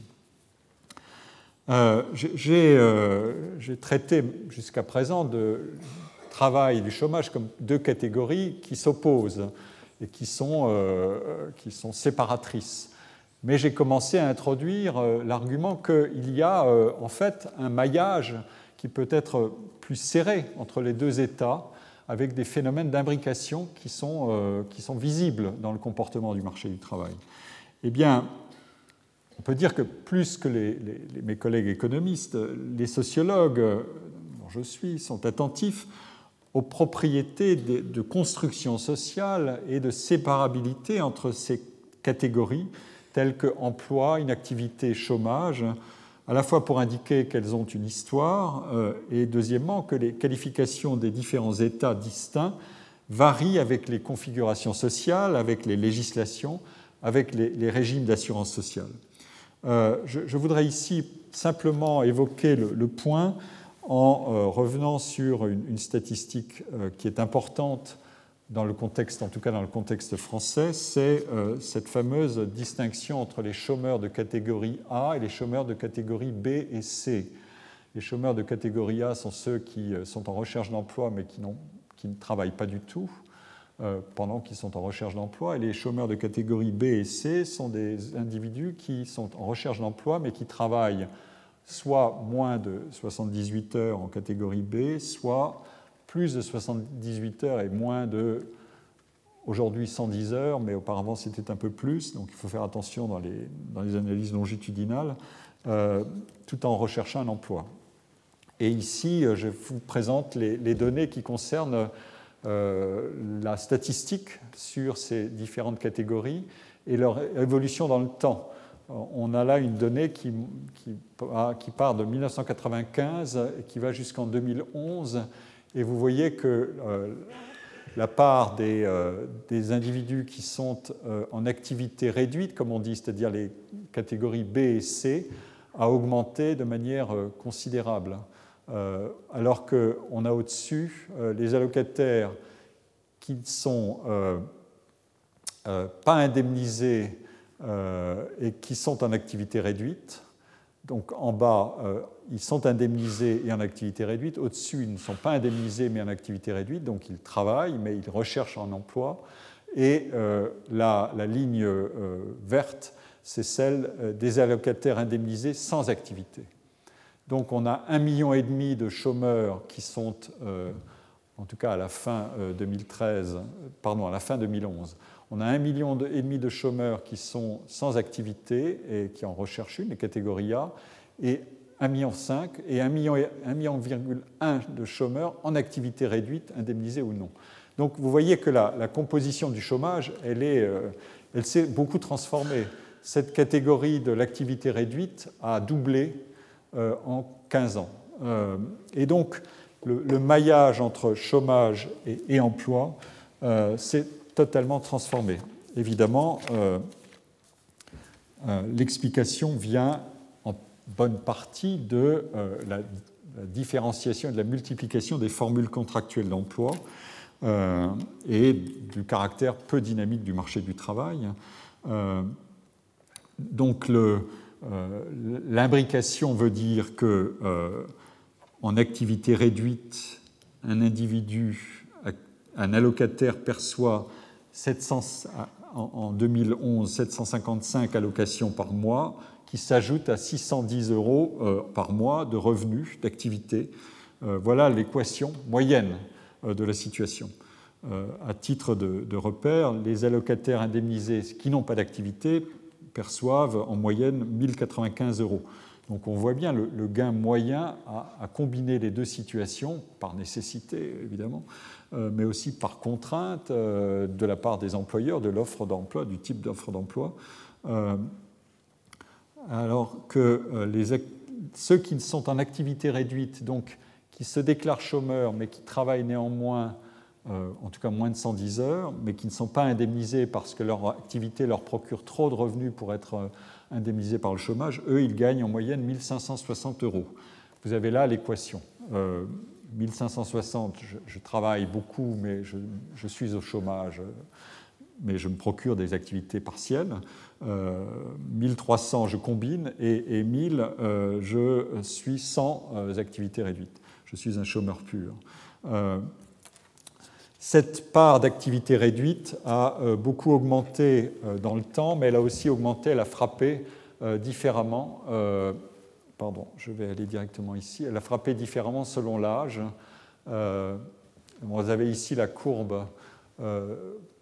Euh, euh, j'ai traité jusqu'à présent de travail et du chômage comme deux catégories qui s'opposent et qui sont, qui sont séparatrices. Mais j'ai commencé à introduire l'argument qu'il y a en fait un maillage qui peut être plus serré entre les deux états avec des phénomènes d'imbrication qui, sont, euh, qui sont visibles dans le comportement du marché du travail. Eh bien, on peut dire que plus que mes collègues économistes, les sociologues, euh, dont je suis, sont attentifs aux propriétés de, de construction sociale et de séparabilité entre ces catégories telles que emploi, inactivité, chômage, à la fois pour indiquer qu'elles ont une histoire, euh, et deuxièmement que les qualifications des différents États distincts varient avec les configurations sociales, avec les législations, avec les, régimes d'assurance sociale. Euh, je, voudrais ici simplement évoquer le, point en euh, revenant sur une statistique qui est importante dans le contexte, en tout cas dans le contexte français, c'est euh, cette fameuse distinction entre les chômeurs de catégorie A et les chômeurs de catégorie B et C. Les chômeurs de catégorie A sont ceux qui euh, sont en recherche d'emploi mais qui, qui, ne travaillent pas du tout euh, pendant qu'ils sont en recherche d'emploi. Et les chômeurs de catégorie B et C sont des individus qui sont en recherche d'emploi mais qui travaillent soit moins de 78 heures en catégorie B, soit plus de 78 heures et moins de, aujourd'hui 110 heures, mais auparavant c'était un peu plus, donc il faut faire attention dans les, dans les analyses longitudinales, euh, tout en recherchant un emploi. Et ici, euh, je vous présente les, données qui concernent euh, la statistique sur ces différentes catégories et leur évolution dans le temps. On a là une donnée qui, qui, qui part de 1995 et qui va jusqu'en 2011 et vous voyez que euh, la part des, euh, des, individus qui sont euh, en activité réduite, comme on dit, c'est-à-dire les catégories B et C, a augmenté de manière considérable. alors qu'on a au-dessus les allocataires qui ne sont pas indemnisés et qui sont en activité réduite, donc en bas, ils sont indemnisés et en activité réduite. Au-dessus, ils ne sont pas indemnisés mais en activité réduite, donc ils travaillent, mais ils recherchent un emploi. Et la, la, ligne verte, c'est celle des allocataires indemnisés sans activité. Donc on a un million et demi de chômeurs qui sont, euh, en tout cas à la fin 2013, euh, pardon, à la fin 2011, on a un million et demi de chômeurs qui sont sans activité et qui en recherchent une, les catégories A, et 1,5 million et 1,1 million, de chômeurs en activité réduite, indemnisés ou non. Donc vous voyez que la, la composition du chômage, elle, euh, s'est beaucoup transformée. Cette catégorie de l'activité réduite a doublé euh, en 15 ans. Euh, et donc, le, maillage entre chômage et, emploi s'est totalement transformé. Évidemment, l'explication vient en bonne partie de la, différenciation et de la multiplication des formules contractuelles d'emploi et du caractère peu dynamique du marché du travail. donc euh, l'imbrication veut dire que euh, en activité réduite, un individu, un allocataire perçoit 700, en 2011 755 allocations par mois qui s'ajoutent à 610 euros euh, par mois de revenus d'activité. Voilà l'équation moyenne de la situation. À titre de repère, les allocataires indemnisés qui n'ont pas d'activité perçoivent en moyenne 1095 euros. Donc on voit bien le, gain moyen à, combiner les deux situations, par nécessité évidemment, euh, mais aussi par contrainte euh, de la part des employeurs de l'offre d'emploi, du type d'offre d'emploi. Euh, alors que ceux qui sont en activité réduite, donc qui se déclarent chômeurs mais qui travaillent néanmoins en tout cas moins de 110 heures, mais qui ne sont pas indemnisés parce que leur activité leur procure trop de revenus pour être indemnisés par le chômage, eux, ils gagnent en moyenne 1560 euros. Vous avez là l'équation. 1560, euh, je, travaille beaucoup, mais je, suis au chômage, mais je me procure des activités partielles. 1300, je combine, et, et 1000, je suis sans activités réduites. Je suis un chômeur pur. Cette part d'activité réduite a euh, beaucoup augmenté euh, dans le temps, mais elle a aussi augmenté, elle a frappé euh, différemment. Pardon, je vais aller directement ici. Elle a frappé différemment selon l'âge. Vous avez ici la courbe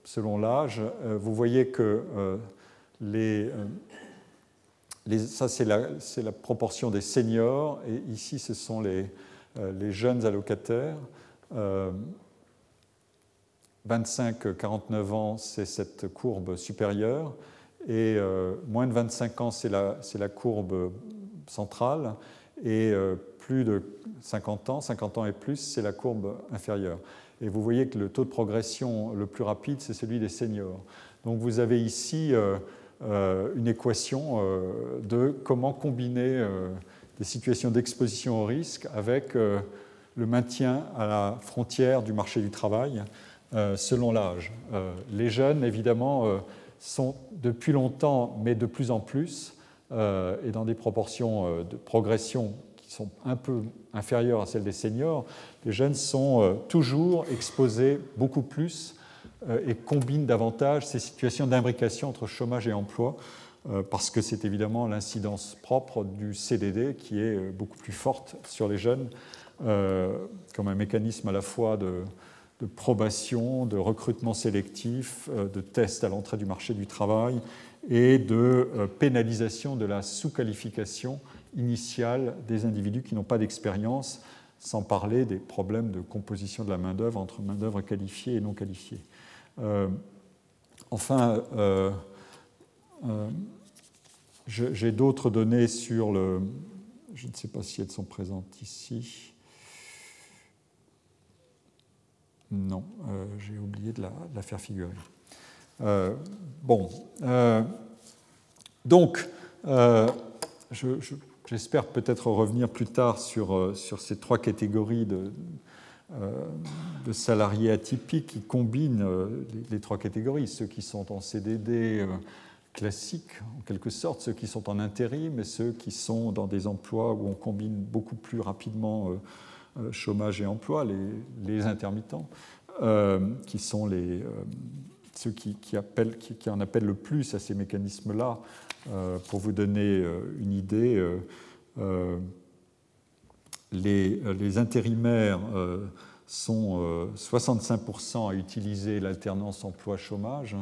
selon l'âge. Vous voyez que ça, c'est la, la, proportion des seniors, et ici, ce sont les jeunes allocataires. 25-49 ans, c'est cette courbe supérieure, et euh, moins de 25 ans, c'est la, courbe centrale, et euh, plus de 50 ans, 50 ans et plus, c'est la courbe inférieure. Et vous voyez que le taux de progression le plus rapide, c'est celui des seniors. Donc vous avez ici euh, une équation de comment combiner des situations d'exposition au risque avec le maintien à la frontière du marché du travail selon l'âge. Euh, les jeunes, évidemment, euh, sont depuis longtemps, mais de plus en plus, et dans des proportions de progression qui sont un peu inférieures à celles des seniors, les jeunes sont toujours exposés beaucoup plus et combinent davantage ces situations d'imbrication entre chômage et emploi, parce que c'est évidemment l'incidence propre du CDD qui est beaucoup plus forte sur les jeunes, comme un mécanisme à la fois de, de probation, de recrutement sélectif, euh, de tests à l'entrée du marché du travail et de euh, pénalisation de la sous-qualification initiale des individus qui n'ont pas d'expérience, sans parler des problèmes de composition de la main-d'œuvre entre main-d'œuvre qualifiée et non qualifiée. Euh, enfin, j'ai d'autres données sur le. Je ne sais pas si elles sont présentes ici. Non, euh, j'ai oublié de la, faire figurer. Euh, bon, euh, donc, j'espère peut-être revenir plus tard sur, ces trois catégories de, salariés atypiques qui combinent les, trois catégories, ceux qui sont en CDD, classiques, en quelque sorte, ceux qui sont en intérim et ceux qui sont dans des emplois où on combine beaucoup plus rapidement chômage et emploi, les, intermittents, qui sont les, ceux qui, appellent, en appellent le plus à ces mécanismes-là. pour vous donner une idée, les, intérimaires sont 65% à utiliser l'alternance emploi-chômage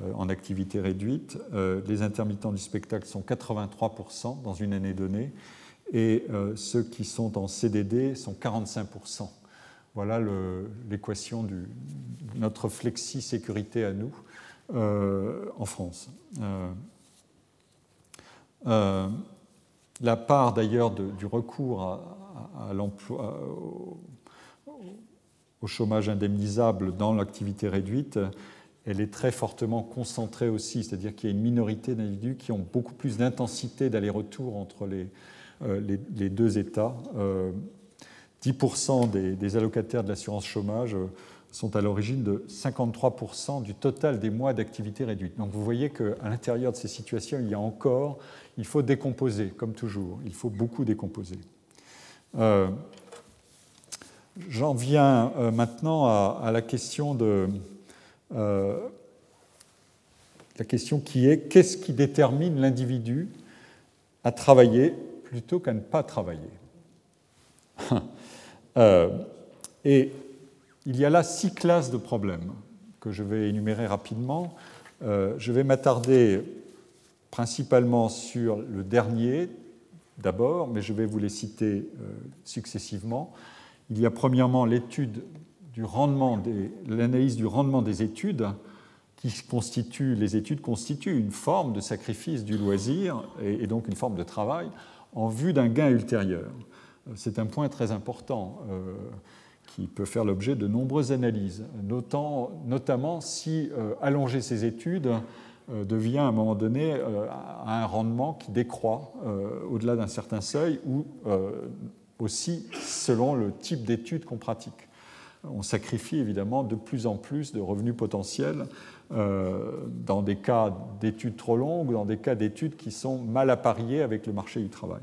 euh, en activité réduite. Euh, les intermittents du spectacle sont 83% dans une année donnée et euh, ceux qui sont en CDD sont 45%. Voilà l'équation de notre flexi-sécurité à nous en France. la part d'ailleurs du recours l'emploi, au chômage indemnisable dans l'activité réduite, elle est très fortement concentrée aussi, c'est-à-dire qu'il y a une minorité d'individus qui ont beaucoup plus d'intensité d'aller-retour entre les, euh, les, deux États. 10% euh, des, allocataires de l'assurance chômage euh, sont à l'origine de 53% du total des mois d'activité réduite. Donc vous voyez qu'à l'intérieur de ces situations, il y a encore, il faut décomposer, comme toujours, il faut beaucoup décomposer. J'en viens maintenant à, la question de, la question qui est qu'est-ce qui détermine l'individu à travailler plutôt qu'à ne pas travailler euh, Et il y a là six classes de problèmes que je vais énumérer rapidement. Euh, je vais m'attarder principalement sur le dernier d'abord, mais je vais vous les citer successivement. Il y a premièrement l'étude du rendement l'analyse du rendement des études, qui constitue, les études constituent une forme de sacrifice du loisir et, donc une forme de travail en vue d'un gain ultérieur. C'est un point très important euh, qui peut faire l'objet de nombreuses analyses, notamment si euh, allonger ces études euh, devient à un moment donné un rendement qui décroît au-delà d'un certain seuil ou aussi selon le type d'études qu'on pratique on sacrifie évidemment de plus en plus de revenus potentiels euh, dans des cas d'études trop longues ou dans des cas d'études qui sont mal appariées avec le marché du travail.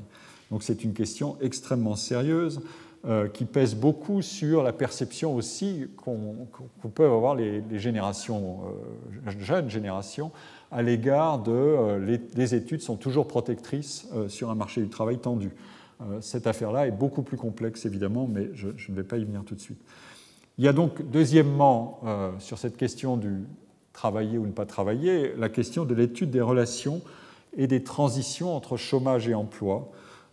Donc c'est une question extrêmement sérieuse euh, qui pèse beaucoup sur la perception aussi qu'on peut avoir les, générations, euh, jeunes générations, à l'égard de les, études sont toujours protectrices sur un marché du travail tendu. cette affaire-là est beaucoup plus complexe évidemment, mais je ne vais pas y venir tout de suite. Il y a donc, deuxièmement, euh, sur cette question du travailler ou ne pas travailler, la question de l'étude des relations et des transitions entre chômage et emploi,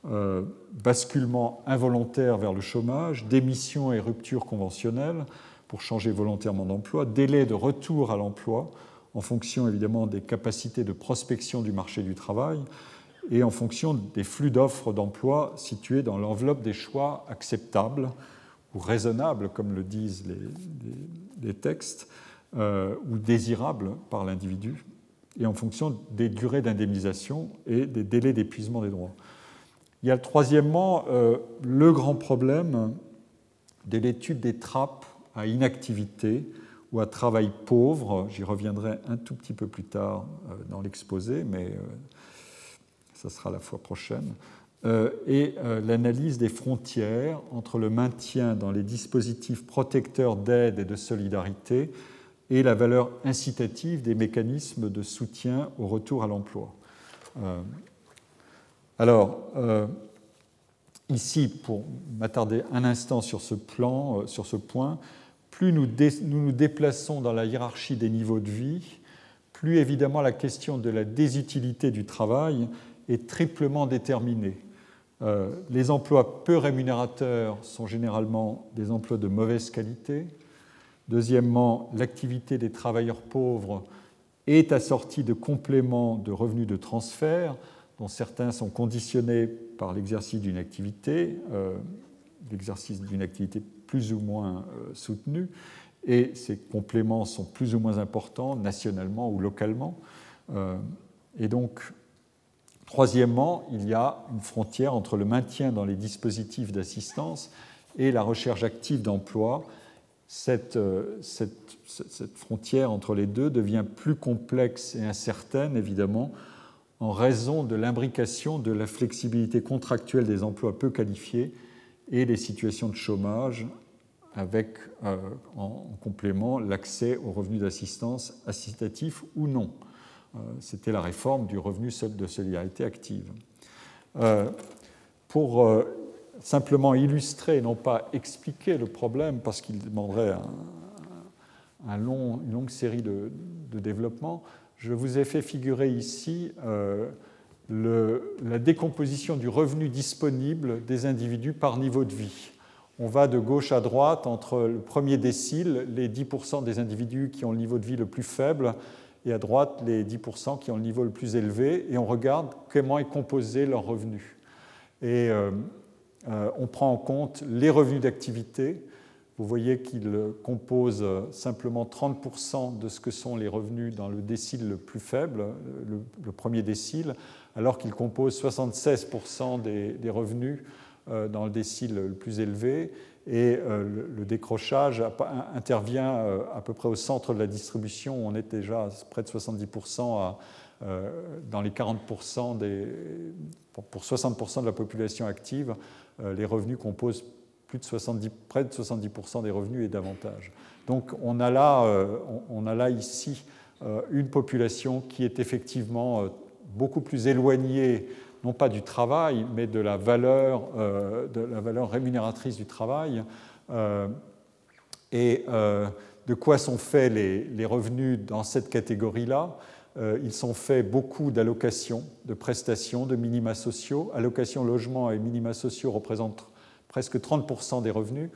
euh, basculement involontaire vers le chômage, démission et rupture conventionnelle pour changer volontairement d'emploi, délai de retour à l'emploi en fonction évidemment des capacités de prospection du marché du travail et en fonction des flux d'offres d'emploi situés dans l'enveloppe des choix acceptables ou raisonnable, comme le disent les, textes, euh, ou désirable par l'individu, et en fonction des durées d'indemnisation et des délais d'épuisement des droits. Il y a troisièmement euh, le grand problème de l'étude des trappes à inactivité ou à travail pauvre. J'y reviendrai un tout petit peu plus tard euh, dans l'exposé, mais ça sera la fois prochaine. Euh, et euh, l'analyse des frontières entre le maintien dans les dispositifs protecteurs d'aide et de solidarité et la valeur incitative des mécanismes de soutien au retour à l'emploi. Euh, alors, ici, pour m'attarder un instant sur ce plan, sur ce point, plus nous, nous nous déplaçons dans la hiérarchie des niveaux de vie, plus évidemment la question de la désutilité du travail est triplement déterminée. Euh, les emplois peu rémunérateurs sont généralement des emplois de mauvaise qualité. Deuxièmement, l'activité des travailleurs pauvres est assortie de compléments de revenus de transfert, dont certains sont conditionnés par l'exercice d'une activité, euh, l'exercice d'une activité plus ou moins euh, soutenue, et ces compléments sont plus ou moins importants nationalement ou localement. et donc, Troisièmement, il y a une frontière entre le maintien dans les dispositifs d'assistance et la recherche active d'emploi, cette, cette, frontière entre les deux devient plus complexe et incertaine, évidemment, en raison de l'imbrication de la flexibilité contractuelle des emplois peu qualifiés et les situations de chômage, avec en complément l'accès aux revenus d'assistance assistance ou non. C'était la réforme du revenu de solidarité active. Pour simplement illustrer, non pas expliquer le problème, parce qu'il demanderait un, long, une longue série de, développements, je vous ai fait figurer ici euh, la décomposition du revenu disponible des individus par niveau de vie. On va de gauche à droite entre le premier décile, les 10% des individus qui ont le niveau de vie le plus faible, et à droite les 10% qui ont le niveau le plus élevé, et on regarde comment est composé leur revenu. Et euh, euh, on prend en compte les revenus d'activité. Vous voyez qu'il compose simplement 30% de ce que sont les revenus dans le décile le plus faible, le, premier décile, alors qu'il compose 76% des, revenus euh, dans le décile le plus élevé. Et euh, le, décrochage intervient à peu près au centre de la distribution. On est déjà près de 70% dans les 40% des, pour 60% de la population active euh, les revenus composent plus de 70, près de 70% des revenus et davantage. Donc on a là, euh, on a là ici euh, une population qui est effectivement beaucoup plus éloignée, non pas du travail, mais de la valeur, de la valeur rémunératrice du travail. Et de quoi sont faits les, revenus dans cette catégorie-là? Euh, ils sont faits beaucoup d'allocations, de prestations, de minima sociaux. Allocations logement et minima sociaux représentent presque 30% des revenus,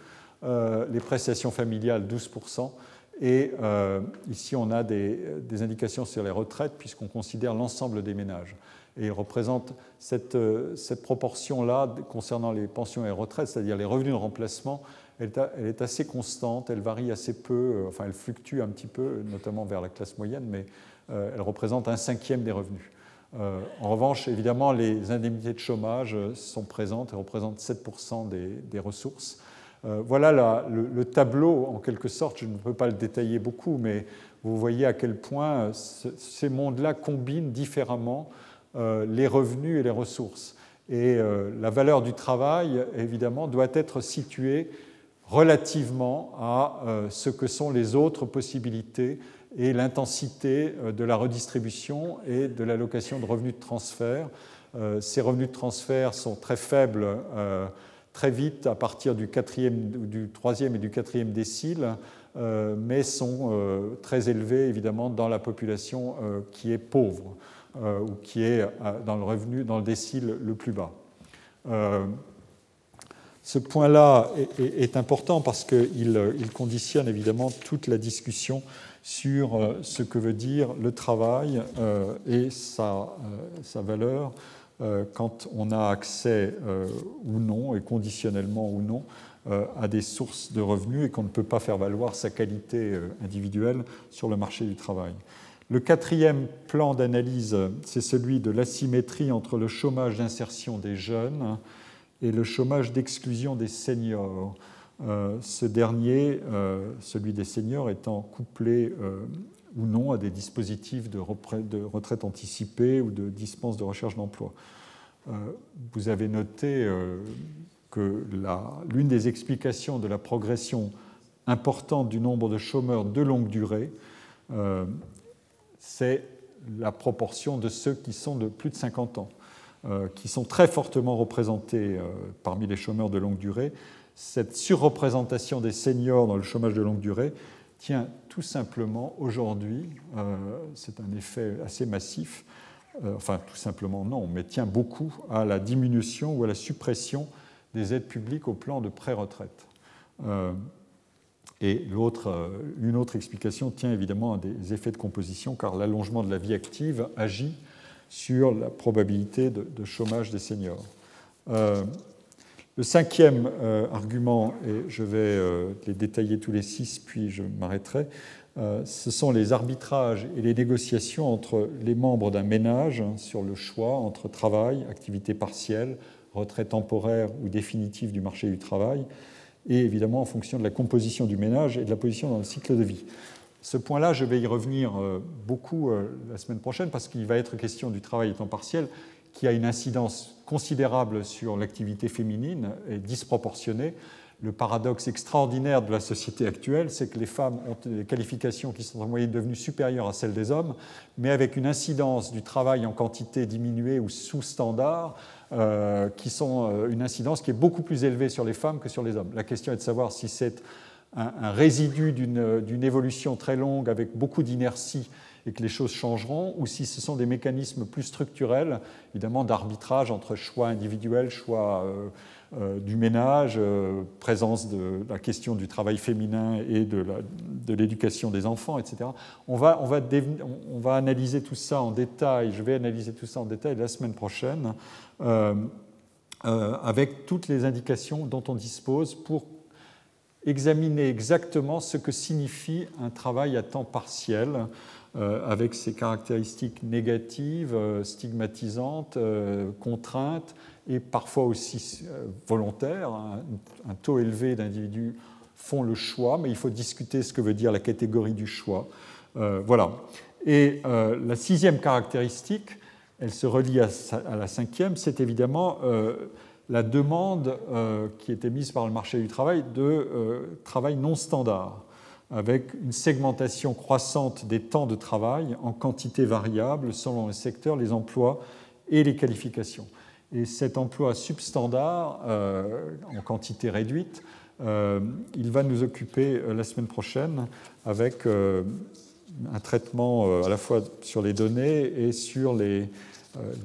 euh, les prestations familiales 12%. Et euh, ici, on a des, indications sur les retraites, puisqu'on considère l'ensemble des ménages. Et représente cette, cette proportion-là concernant les pensions et retraites, c'est-à-dire les revenus de remplacement, elle, est assez constante, elle varie assez peu, enfin elle fluctue un petit peu, notamment vers la classe moyenne, mais euh, elle représente un cinquième des revenus. Euh, en revanche, évidemment, les indemnités de chômage euh, sont présentes et représentent 7% des, ressources. voilà le, tableau, en quelque sorte, je ne peux pas le détailler beaucoup, mais vous voyez à quel point ces mondes-là combinent différemment les revenus et les ressources. Et la valeur du travail, évidemment, doit être située relativement à ce que sont les autres possibilités et l'intensité euh, de la redistribution et de l'allocation de revenus de transfert. Euh, ces revenus de transfert sont très faibles euh, très vite à partir du, du troisième et du quatrième décile, mais sont très élevés évidemment dans la population qui est pauvre ou qui est dans le revenu dans le décile le plus bas. Ce point-là est, important parce qu'il il conditionne évidemment toute la discussion sur euh, ce que veut dire le travail euh, et euh, sa valeur quand on a accès ou non, et conditionnellement ou non, à des sources de revenus et qu'on ne peut pas faire valoir sa qualité individuelle sur le marché du travail. Le quatrième plan d'analyse, c'est celui de l'asymétrie entre le chômage d'insertion des jeunes et le chômage d'exclusion des seniors. Euh, ce dernier, euh, celui des seniors, étant couplé euh, ou non à des dispositifs de, retraite anticipée ou de dispense de recherche d'emploi. vous avez noté que l'une des explications de la progression importante du nombre de chômeurs de longue durée, c'est la proportion de ceux qui sont de plus de 50 ans, qui sont très fortement représentés parmi les chômeurs de longue durée cette surreprésentation des seniors dans le chômage de longue durée tient tout simplement aujourd'hui, euh, c'est un effet assez massif, euh, enfin tout simplement non, mais tient beaucoup à la diminution ou à la suppression des aides publiques au plan de pré-retraite. Euh, et une autre explication tient évidemment à des effets de composition, car l'allongement de la vie active agit sur la probabilité de, chômage des seniors. Le cinquième euh, argument, et je vais euh, les détailler tous les six, puis je m'arrêterai, euh, ce sont les arbitrages et les négociations entre les membres d'un ménage sur le choix entre travail, activité partielle, retrait temporaire ou définitive du marché du travail, et évidemment en fonction de la composition du ménage et de la position dans le cycle de vie. Ce point-là, je vais y revenir beaucoup la semaine prochaine parce qu'il va être question du travail à temps partiel qui a une incidence considérable sur l'activité féminine et disproportionnée. Le paradoxe extraordinaire de la société actuelle, c'est que les femmes ont des qualifications qui sont en moyenne devenues supérieures à celles des hommes, mais avec une incidence du travail en quantité diminuée ou sous-standard, euh, qui euh, une incidence qui est beaucoup plus élevée sur les femmes que sur les hommes. La question est de savoir si c'est un résidu d'une évolution très longue avec beaucoup d'inertie et que les choses changeront, ou si ce sont des mécanismes plus structurels, évidemment d'arbitrage entre choix individuels, choix euh, euh, du ménage, euh, présence de la question du travail féminin et de l'éducation des enfants, etc. On va, on, va on va, analyser tout ça en détail, je vais analyser tout ça en détail la semaine prochaine, avec toutes les indications dont on dispose pour examiner exactement ce que signifie un travail à temps partiel avec ses caractéristiques négatives, euh, stigmatisantes, euh, contraintes et parfois aussi volontaires. Un, taux élevé d'individus font le choix, mais il faut discuter ce que veut dire la catégorie du choix. voilà. Et la sixième caractéristique, elle se relie à, la cinquième, c'est évidemment la demande qui était mise par le marché du travail de travail non standard avec une segmentation croissante des temps de travail en quantité variable selon les secteurs, les emplois et les qualifications. Et cet emploi substandard, euh, en quantité réduite, euh, il va nous occuper euh, la semaine prochaine avec un traitement à la fois sur les données et sur les,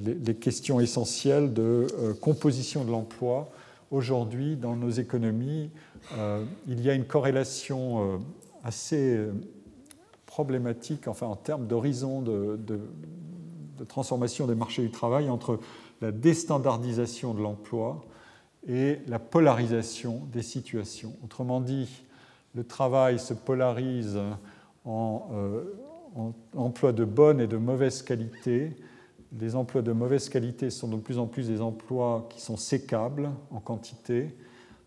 les questions essentielles de composition de l'emploi. Aujourd'hui, dans nos économies, il y a une corrélation assez euh, problématique, enfin en termes d'horizon de, transformation des marchés du travail entre la déstandardisation de l'emploi et la polarisation des situations. Autrement dit, le travail se polarise en, euh, en emplois de bonne et de mauvaise qualité. Les emplois de mauvaise qualité sont de plus en plus des emplois qui sont sécables en quantité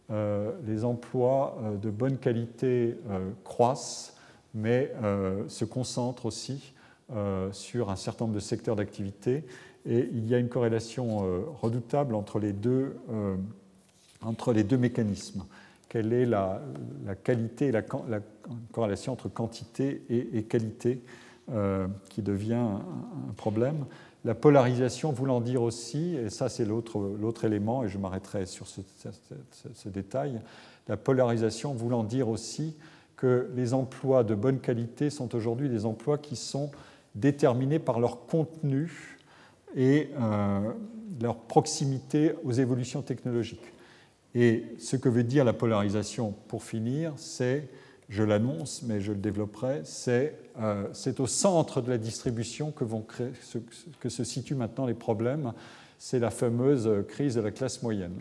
les emplois euh, de bonne qualité euh, croissent, mais se concentrent aussi sur un certain nombre de secteurs d'activité. Et il y a une corrélation redoutable entre les deux, entre les deux mécanismes. Quelle est la, qualité la, corrélation entre quantité et, qualité qui devient un problème? La polarisation voulant dire aussi, et ça c'est l'autre élément, et je m'arrêterai sur ce, détail, la polarisation voulant dire aussi que les emplois de bonne qualité sont aujourd'hui des emplois qui sont déterminés par leur contenu et euh, leur proximité aux évolutions technologiques. Et ce que veut dire la polarisation, pour finir, c'est je l'annonce, mais je le développerai, euh, c'est au centre de la distribution que, se situent maintenant les problèmes. C'est la fameuse crise de la classe moyenne.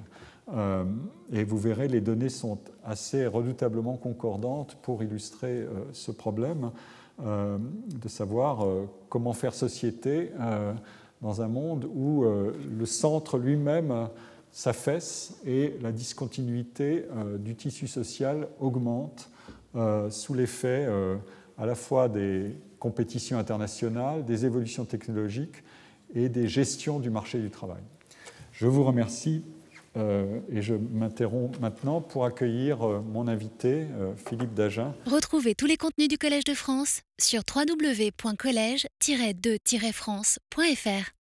Euh, et vous verrez, les données sont assez redoutablement concordantes pour illustrer euh, ce problème de savoir comment faire société dans un monde où le centre lui-même s'affaisse et la discontinuité du tissu social augmente euh, sous l'effet euh, à la fois des compétitions internationales, des évolutions technologiques et des gestions du marché du travail. Je vous remercie euh, et je m'interromps maintenant pour accueillir mon invité, Philippe Dagen. Retrouvez tous les contenus du Collège de France sur www.colège-2-france.fr.